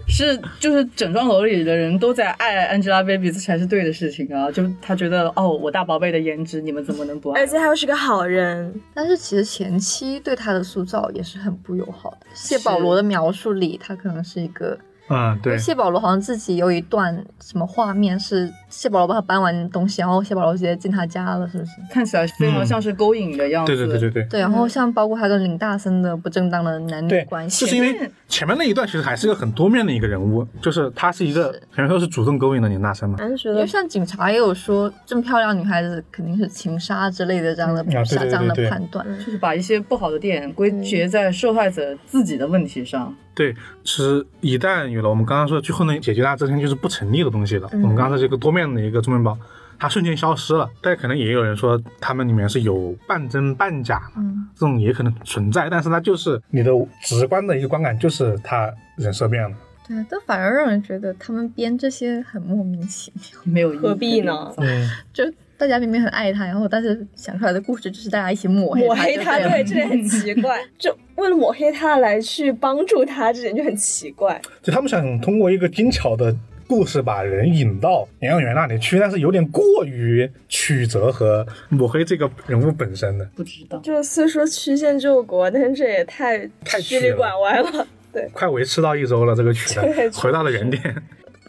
是，就是整幢楼里的人都在爱 Angelababy，这才是对的事情啊！就他觉得，哦，我大宝贝的颜值，你们怎么能不爱而？且他又是个好人，但是其实前期对他的塑造也是很不友好的。谢保罗的描述里，他可能是一个，嗯，对，谢保罗好像自己有一段什么画面是谢保罗帮他搬完东西，然后谢保罗直接进他家了，是不是？看起来非常像是勾引的样子。对对对对对。对，然后像包括他跟林大森的不正当的男女关，系，就是因为前面那一段其实还是个很多面的一个人物，就是他是一个是前面说是主动勾引的林大森嘛，还是觉得因为像警察也有说，这么漂亮女孩子肯定是情杀之类的这样的、这样的判断。就是把一些不好的点归结在受害者自己的问题上。对，其实一旦有了我们刚刚说最后能解决它这些就是不成立的东西了，我们刚刚说这个多面的一个中面包。它瞬间消失了，但可能也有人说他们里面是有半真半假的，嗯，这种也可能存在，但是它就是你的直观的一个观感，就是它人设变了。对，但反而让人觉得他们编这些很莫名其妙。没有意义何必呢？嗯，就大家明明很爱他，然后但是想出来的故事就是大家一起抹黑抹黑他，对，这点很奇怪。就为了抹黑他来去帮助他，这点就很奇怪。就他们想通过一个精巧的故事把人引到研究员那里去，但是有点过于曲折和抹黑这个人物本身的。不知道。就虽说曲线救国，但是这也太太曲里拐弯了。对快维持到一周了，这个曲对的回到了原点。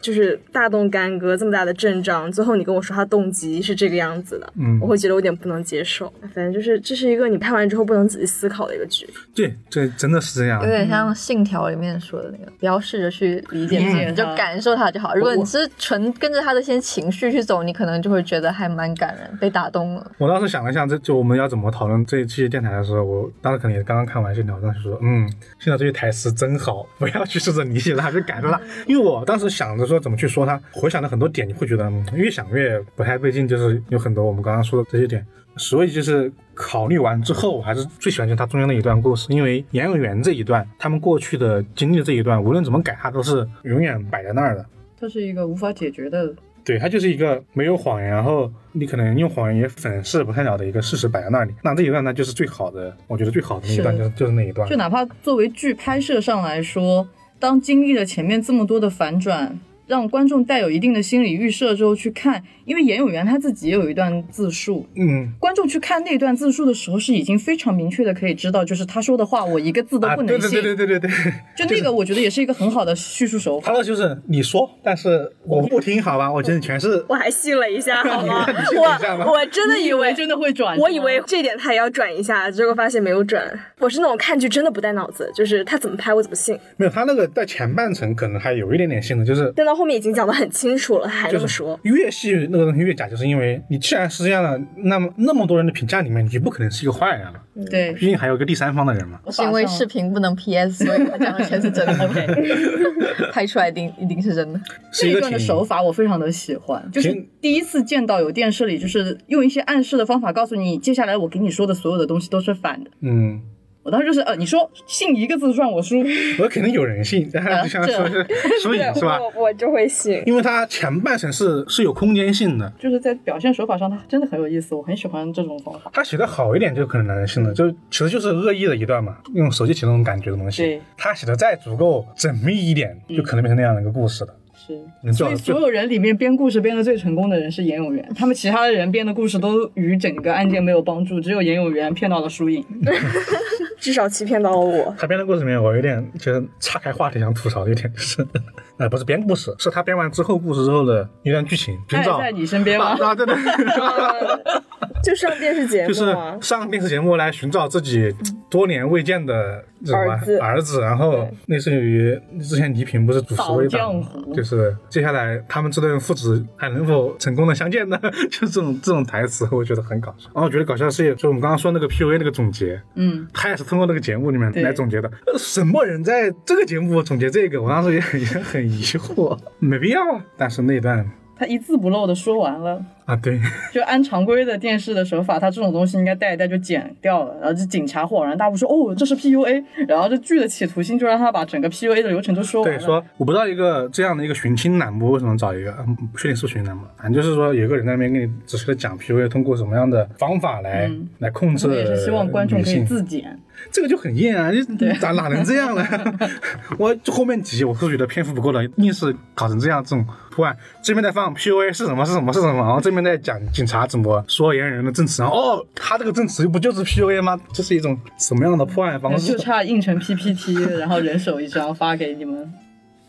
就是大动干戈这么大的阵仗，最后你跟我说他动机是这个样子的，嗯我会觉得有点不能接受。反正就是这是一个你拍完之后不能仔细思考的一个剧。对，这真的是这样有。点像《信条》里面说的那个，不要试着去理解这个人，嗯就感受他就好。如果你是纯跟着他的一些情绪去走，你可能就会觉得还蛮感人，被打动了。我当时想了想，这就我们要怎么讨论这一期电台的时候，我当时可能也刚刚看完《信条》，当时说，嗯，信条这句台词真好，不要去试着理解他，去感受他。因为我当时想着说怎么去说它，回想了很多点，你会觉得、嗯越想越不太对劲，就是有很多我们刚刚说的这些点。所以就是考虑完之后，我还是最喜欢就是它中间的一段故事，因为研究员这一段，他们过去的经历这一段，无论怎么改，它都是永远摆在那儿的。它是一个无法解决的，对，它就是一个没有谎言，然后你可能用谎言也粉饰不太了的一个事实摆在那里。那这一段呢，就是最好的，我觉得最好的那一段是就是就是那一段就。哪怕作为剧拍摄上来说，当经历了前面这么多的反转，让观众带有一定的心理预设之后去看，因为严永元他自己也有一段自述，嗯，观众去看那段自述的时候是已经非常明确的可以知道，就是他说的话我一个字都啊，不能信。对对对对对对对，就 那个我觉得也是一个很好的叙述手法他。的就是你说，但是我不听，好吧？我觉得全是我还信了一下，好 吗？我我真的以为真的会转，我以为这点他也要转一下，结果发现没有转。我是那种看剧真的不带脑子，就是他怎么拍我怎么信，没有他那个在前半程可能还有一点点信的，就是但到后面已经讲得很清楚了，还这就是么说。越细那个东西越假，就是因为你既然是这样的，那么那么多人的评价里面，你不可能是一个坏人了，对，毕竟还有一个第三方的人嘛。是因为视频不能 PS，所以他讲的全是真的。OK，拍出来一定一定是真的。这一段的手法我非常的喜欢，就是第一次见到有电视里就是用一些暗示的方法告诉你，接下来我给你说的所有的东西都是反的。嗯，我当时就是呃，你说信一个字算我输，我肯定有人信，就像这说是 输赢是吧？我我就会信。因为它前半程是是有空间性的，就是在表现手法上，它真的很有意思，我很喜欢这种方法。他写的好一点就可能能信了，就其实就是恶意的一段嘛，用手机写那种感觉的东西对。他写的再足够缜密一点，就可能变成那样的一个故事了。是，所以所有人里面编故事编的最成功的人是严永元，他们其他的人编的故事都与整个案件没有帮助，只有严永元骗到了输赢。至少欺骗到了我。他编的故事里面，我有点就是岔开话题想吐槽的一点就是，呃，不是编故事，是他编完之后故事之后的一段剧情寻找他在你身边吗？啊，对对，就上电视节目就是上电视节目来寻找自己多年未见的什么儿子儿子，然后类似于之前倪萍不是主持微扫档，就是接下来他们这对父子还能否成功的相见呢？就这种这种台词，我觉得很搞笑。然后我觉得搞笑的是，就我们刚刚说那个 PUA 那个总结，嗯，他也是通过那个节目里面来总结的。呃什么人在这个节目总结这个？我当时也很 也很疑惑，没必要啊。但是那段他一字不漏的说完了。啊，对，就按常规的电视的手法，他这种东西应该带一带就剪掉了，然后这警察恍然大悟说：“哦，这是 PUA。”然后这剧的企图心就让他把整个 PUA 的流程都说完对，说我不知道一个这样的一个寻亲栏目为什么找一个，嗯不确定是寻亲栏目，反正就是说有一个人在那边给你仔细的讲 PUA 通过什么样的方法来、嗯来控制我也是希望观众可以自检。这个就很硬啊！你咋哪能这样呢？我后面几集我都觉得篇幅不够了，硬是搞成这样这种破案。这边在放 PUA 是什么是什么是什么，然后这边在讲警察怎么说言人的证词，然后哦，他这个证词不就是 PUA 吗？这是一种什么样的破案方式就？差印成 PPT，然后人手一张发给你们。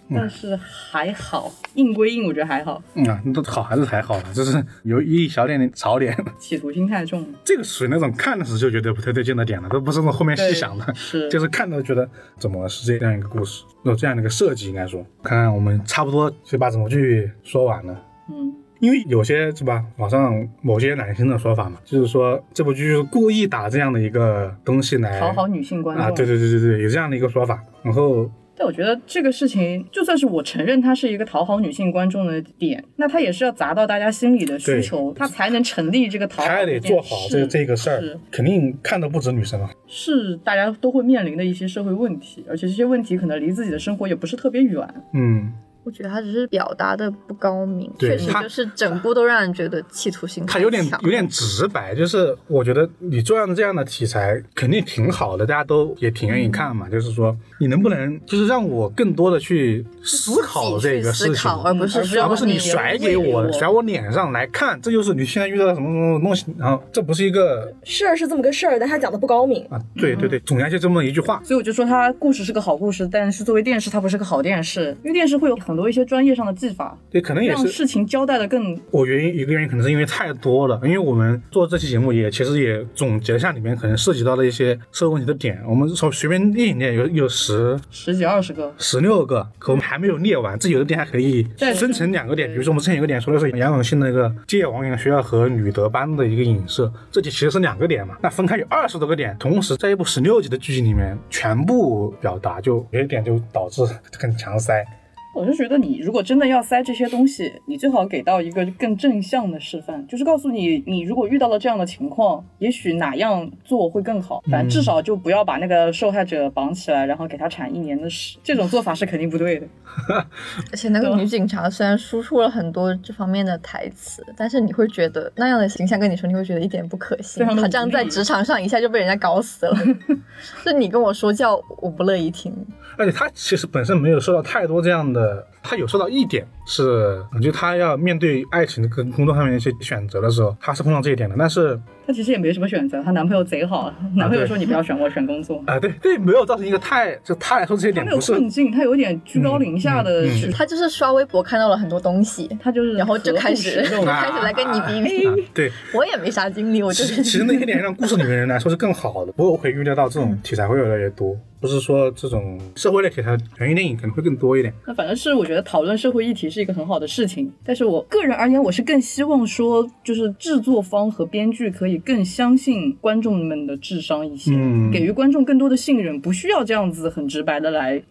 但是还好，硬归硬，我觉得还好，嗯啊，都好还是还好了，就是有一小点点槽点。企图心太重了。这个属于那种看的时候就觉得不太对劲的点了，都不是那种后面细想的，是 就是看到觉得怎么是这样一个故事，有这样的一个设计，应该说，看看我们差不多就把整部剧说完了。嗯，因为有些是吧，网上某些男性的说法嘛，就是说这部剧就是故意打这样的一个东西来讨好女性观众。啊，对对对对对，有这样的一个说法。然后但我觉得这个事情，就算是我承认它是一个讨好女性观众的点，那它也是要砸到大家心里的需求，它才能成立这个讨好他也得做好这这个事儿，肯定看的不止女生啊。是大家都会面临的一些社会问题，而且这些问题可能离自己的生活也不是特别远。嗯，我觉得他只是表达的不高明，确实就是整部都让人觉得企图心他有点有点直白，就是我觉得你做样这样的题材肯定挺好的，大家都也挺愿意看嘛。就是说，你能不能就是让我更多的去思考这个事情而不是而不是说而不是你甩给我，我甩我脸上来看，这就是你现在遇到的什么什么东西，然后这不是一个事儿是这么个事儿，但他讲的不高明。啊，对对对，总结就这么一句话，所以我就说他故事是个好故事，但是作为电视，它不是个好电视，因为电视会有很多一些专业上的技法，对，可能也是让事情交代的更我原因一个原因可能是因为太多了，因为我们做这期节目也其实也总结了一下里面可能涉及到的一些社会问题的点，我们从随便列一列有有十十几二十个。十六个，可我们还没有列完，这有的点还可以再分成两个点，比如说我们之前有个点说的是杨永信那个戒王源学校和女德班的一个影射，这题其实是两个点嘛，那分开有二十多个点，同时在一部十六集的剧集里面全部表达，就有一点就导致 很强塞。我是觉得你如果真的要塞这些东西，你最好给到一个更正向的示范，就是告诉你，你如果遇到了这样的情况，也许哪样做会更好。反正至少就不要把那个受害者绑起来，然后给他铲一年的屎，这种做法是肯定不对的。而且那个女警察虽然输出了很多这方面的台词，但是你会觉得那样的形象跟你说，你会觉得一点不可信。她这样在职场上一下就被人家搞死了，是你跟我说教，我不乐意听。而且她其实本身没有受到太多这样的，the 他有受到一点是，就他要面对爱情跟工作上面的一些选择的时候，他是碰到这一点的。但是她其实也没什么选择，她男朋友贼好，男朋友说你不要选我，选工作。啊、对对，没有造成一个太就他来说这些她没有点不是困境，她有点居高临下的嗯嗯嗯去，她就是刷微博看到了很多东西，他就是然后就开始 就开始来跟你比比。啊，对，我也没啥经历，我就其实是其实那些点让故事里面人来说是更好的，不过我可以预料到这种题材会越来越多。不是说这种社会类题材的悬疑电影可能会更多一点。那反正是我觉得讨论社会议题是一个很好的事情，但是我个人而言，我是更希望说，就是制作方和编剧可以更相信观众们的智商一些，嗯给予观众更多的信任，不需要这样子很直白的来。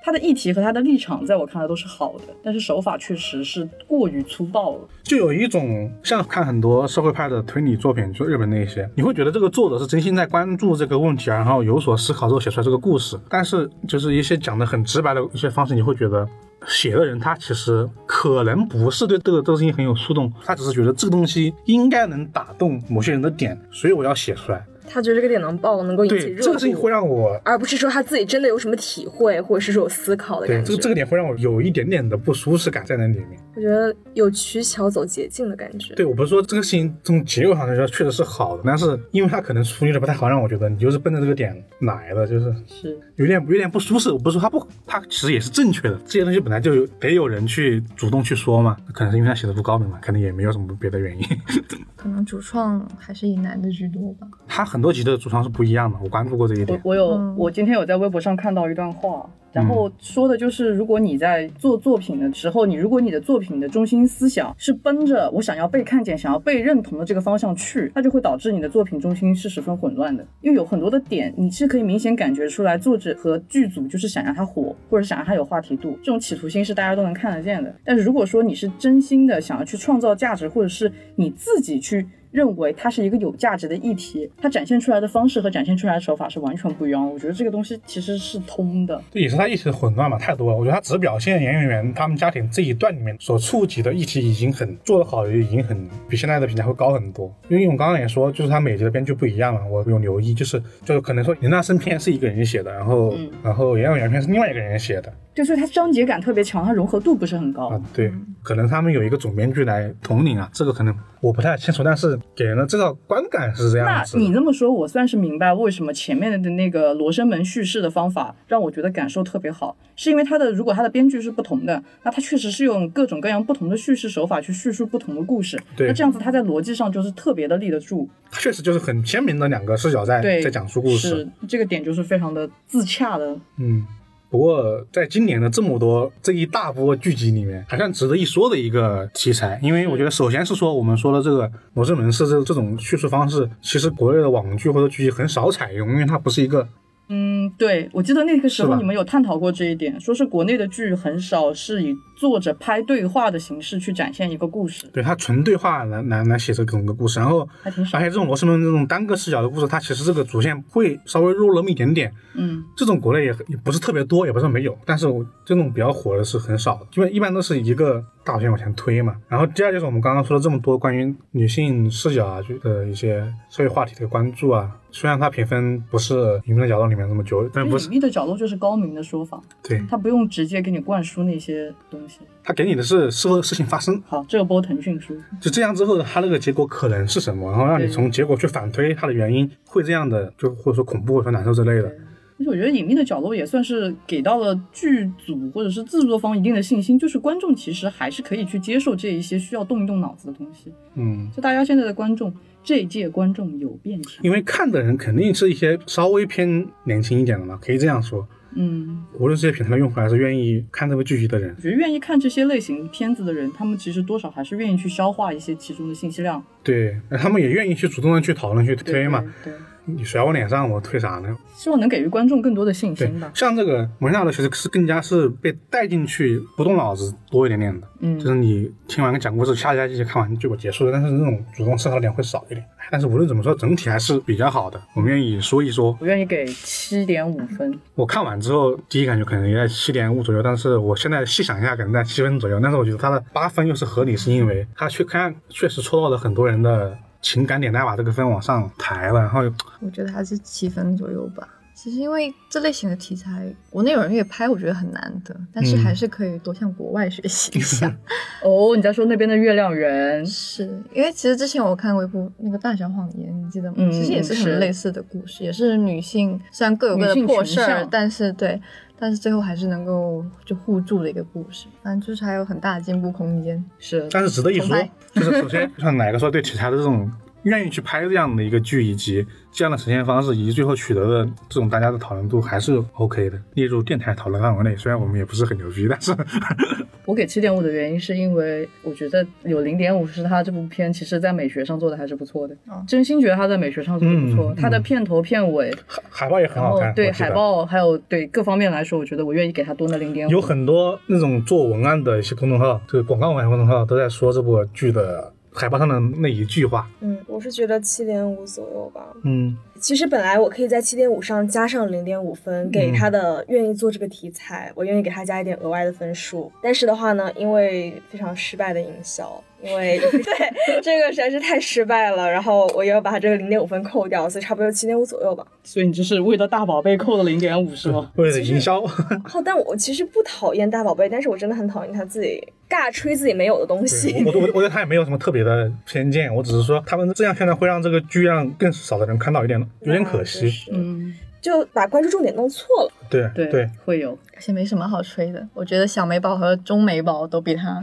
他的议题和他的立场，在我看来都是好的，但是手法确实是过于粗暴了。就有一种像看很多社会派的推理作品，就日本那些，你会觉得这个作者是真心在关注这个问题，然后有所思考之后写出来这个故事。但是就是一些讲的很直白的一些方式，你会觉得写的人他其实可能不是对这个这个事情很有触动，他只是觉得这个东西应该能打动某些人的点，所以我要写出来。他觉得这个点能爆，能够引起热度这个事情会，让我。而不是说他自己真的有什么体会，或者是说有思考的感觉。这个这个点会让我有一点点的不舒适感在那里面。我觉得有取巧走捷径的感觉。对我不是说这个事情从结果上来说确实是好的，但是因为他可能处理的不太好，让我觉得你就是奔着这个点来的，就是是，有点有点不舒适。我不是说他不，他其实也是正确的。这些东西本来就有得有人去主动去说嘛，可能是因为他写的不高明嘛，可能也没有什么别的原因。可能主创还是以男的居多吧。他很多集的主创是不一样的，我关注过这一我点。我有、嗯我今天有在微博上看到一段话，然后说的就是，如果你在做作品的时候，你如果你的作品的中心思想是奔着我想要被看见、想要被认同的这个方向去，那就会导致你的作品中心是十分混乱的，因为有很多的点你是可以明显感觉出来，作者和剧组就是想让它火，或者想让它有话题度，这种企图心是大家都能看得见的。但是如果说你是真心的想要去创造价值，或者是你自己去。认为它是一个有价值的议题，它展现出来的方式和展现出来的手法是完全不一样的。我觉得这个东西其实是通的。这也是他议题的混乱嘛，太多了。我觉得他只表现演员他们家庭这一段里面所触及的议题已经很做得好，已经很比现在的评价会高很多。因为我刚刚也说，就是他每集的编剧不一样嘛，我有留意，就是就是可能说林大生篇是一个人写的，然后、嗯然后演员篇是另外一个人写的对，所以它章节感特别强，它融合度不是很高。啊，对，可能他们有一个总编剧来统领啊，这个可能我不太清楚，但是给人的这个观感是这样那子那。你这么说，我算是明白为什么前面的那个罗生门叙事的方法让我觉得感受特别好，是因为它的如果它的编剧是不同的，那它确实是用各种各样不同的叙事手法去叙述不同的故事。对那这样子它在逻辑上就是特别的立得住。他确实就是很鲜明的两个视角在，在讲述故事。是这个点就是非常的自洽的。嗯，不过在今年的这么多这一大波剧集里面，还算值得一说的一个题材，因为我觉得首先是说我们说的这个《罗生门》是这这种叙述方式，其实国内的网剧或者剧集很少采用，因为它不是一个嗯，对，我记得那个时候你们有探讨过这一点，说是国内的剧很少是以作者拍对话的形式去展现一个故事，对他纯对话来来来写这整个故事，然后还挺少而。且这种罗生门这种单个视角的故事，它其实这个主线会稍微弱那么一点点，嗯，这种国内也也不是特别多，也不是没有，但是我这种比较火的是很少的，因为一般都是一个大片往前推嘛。然后第二就是我们刚刚说了这么多关于女性视角啊就的一些社会话题的关注啊，虽然它评分不是《隐秘的角落》里面那么久，但不是隐秘的角落就是高明的说法，对。他不用直接给你灌输那些东西。它给你的是事后事情发生，好，这个播腾讯书，就这样之后他那个结果可能是什么，然后让你从结果去反推它的原因，会这样的，就或者说恐怖或者说难受之类的。而且我觉得隐秘的角落也算是给到了剧组或者是制作方一定的信心，就是观众其实还是可以去接受这一些需要动一动脑子的东西。嗯，就大家现在的观众，这一届观众有变强。因为看的人肯定是一些稍微偏年轻一点的嘛，可以这样说。嗯，无论这些平台的用户还是愿意看这部剧集的人我，觉得愿意看这些类型片子的人，他们其实多少还是愿意去消化一些其中的信息量。对，他们也愿意去主动的去讨论、去推嘛。对，对你甩我脸上，我退啥呢？希望能给予观众更多的信心吧，。像这个蒙娜的其实是更加是被带进去，不动脑子多一点点的。嗯就是你听完个讲故事，下下集就看完结果结束了，但是那种主动思考的点会少一点。但是无论怎么说，整体还是比较好的。我们愿意说一说。我愿意给七点五分。我看完之后，第一感觉可能也在七点五左右，但是我现在细想一下，可能在七分左右。但是我觉得它的八分又是合理，是因为它去看确实戳到了很多人的情感点，它把这个分往上抬了，然后我觉得还是七分左右吧。其实因为这类型的题材，国内有人越拍，我觉得很难得，但是嗯还是可以多向国外学习一下。哦，你在说那边的月亮人？是因为其实之前我看过一部那个《大小谎言》，你记得吗？嗯其实也是是很类似的故事，也是女性虽然各有各的破事儿，但是对，但是最后还是能够就互助的一个故事。反正就是还有很大的进步空间。是但是值得一说，就是首先像哪个说对题材的这种愿意去拍这样的一个剧，以及这样的呈现方式，以及最后取得的这种大家的讨论度还是 OK 的，列入电台讨论范围内。虽然我们也不是很牛逼，但是 我给七点五的原因是因为我觉得有零点五是他这部片其实在美学上做的还是不错的，真心觉得他在美学上做的不错，嗯他的片头片尾，海海报也很好看。对海报还有对各方面来说，我觉得我愿意给他多那零点五。有很多那种做文案的一些公众号，就是广告文案公众号都在说这部剧的海报上的那一句话。嗯，我是觉得七点五左右吧。嗯，其实本来我可以在七点五上加上零点五分，给他的愿意做这个题材，我愿意给他加一点额外的分数。但是的话呢，因为非常失败的营销，因为 对这个实在是太失败了，然后我又要把他这个零点五分扣掉，所以差不多七点五左右吧。所以你这是为了大宝贝扣了零点五是吗？为了营销，好，但我其实不讨厌大宝贝，但是我真的很讨厌他自己尬吹自己没有的东西。我我我对他也没有什么特别的偏见，我只是说他们这样宣传会让这个剧让更少的人看到，一点有点可惜。嗯，就把关注重点弄错了。对对对，会有。而且没什么好吹的。我觉得小美宝和中美宝都比他，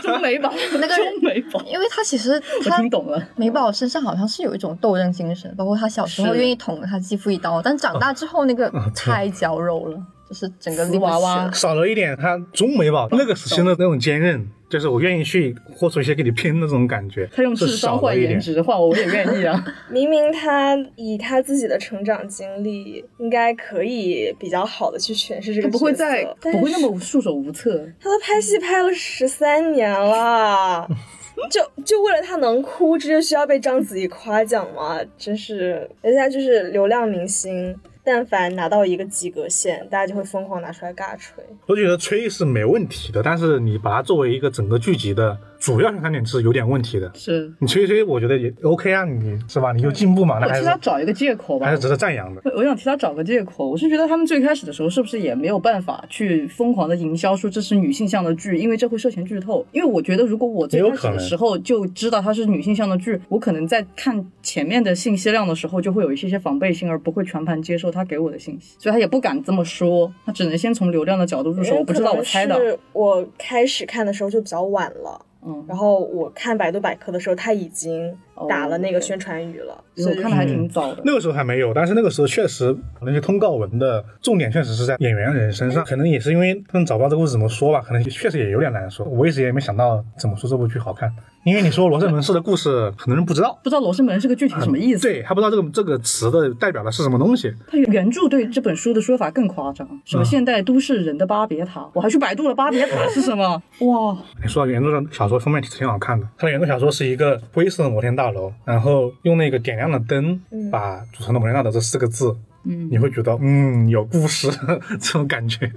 中美宝，那个中美宝，因为他其实我他听懂了。美宝身上好像是有一种斗争精神，包括他小时候愿意捅了他继父一刀，但长大之后那个 太娇柔了，就是整个瓷娃娃。少了一点他中美宝那个时期的那种坚韧，就是我愿意去豁出一些给你拼的这种感觉。他用智商换了一点。颜值换我，我也愿意啊。明明他以他自己的成长经历，应该可以比较好的去诠释这个他不会再但不会那么束手无策。他都拍戏拍了十三年了，就就为了他能哭，这就需要被章子怡夸奖吗？真是，人家就是流量明星，但凡拿到一个及格线，大家就会疯狂拿出来尬吹。我觉得吹是没问题的，但是你把它作为一个整个剧集的主要宣传点是有点问题的。是你吹吹，我觉得也 OK 啊，你是吧？你有进步嘛，那我还是替他找一个借口吧还是。值得赞扬的。我想替他找个借口，我是觉得他们最开始的时候是不是也没有办法去疯狂的营销说这是女性向的剧，因为这会涉嫌剧透。因为我觉得如果我最开始的时候就知道它是女性向的剧，我可能在看前面的信息量的时候就会有一些些防备心，而不会全盘接受他给我的信息，所以他也不敢这么说，他只能先从流量的角度入手。我不知道，我猜的。是我开始看的时候就比较晚了。嗯，然后我看百度百科的时候，他已经打了那个宣传语了，所我看的还挺早的。那个时候还没有，但是那个时候确实那些通告文的重点确实是在演员人身上，可能也是因为他们找不到这个故事怎么说吧，可能确实也有点难说。我一直也没想到怎么说这部剧好看，因为你说罗生门市的故事，很多人不知道，不知道罗生门是个具体什么意思？对他不知道这个这个词的代表的是什么东西。他原著对这本书的说法更夸张，什么现代都市人的巴别塔，我还去百度了巴别塔是什么？哇，你说到原著的小说封面挺好看的，它的原著小说是一个灰色的摩天大楼，然后用那个点亮的灯把组成的摩天大楼这四个字，嗯，你会觉得嗯有故事 这种感觉。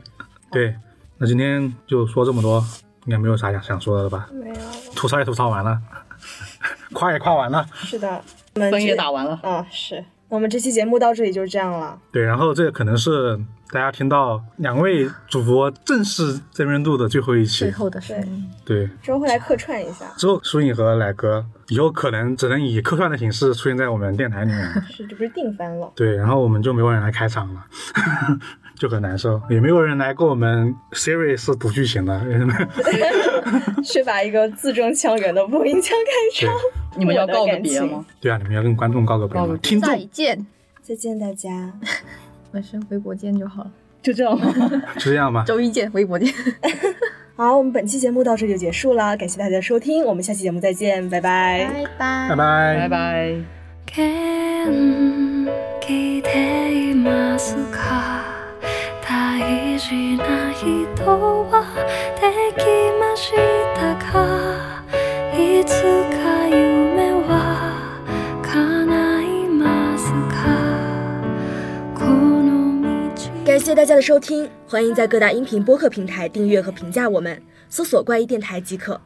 对，那今天就说这么多，应该没有啥想想说的了吧？没有。吐槽也吐槽完了，夸也夸完了。是的，我们分也打完了。啊，是。我们这期节目到这里就是这样了。对，然后这个可能是大家听到两位主播正式真人度的最后一期最。后的声音。对，之后会来客串一下，之后舒颖和奶哥以后可能只能以客串的形式出现在我们电台里面。是这不是定番了？对，然后我们就没有人来开场了，就很难受，也没有人来跟我们 Siri 是读剧情的，是把一个字正腔圆的播音腔开场。你们要告个别吗？对啊，你们要跟观众告个别吗？听众再见，再见，大家。没事，微博见就好了。就这样吗？就这样吧，周一见，微博见。好，我们本期节目到这里就结束了，感谢大家的收听，我们下期节目再见，拜拜。拜拜拜拜。拜。元気でいますか大事な人はできましたかいつか 感谢大家的收听欢迎在各大音频播客平台订阅和评价我们搜索怪异电台即可。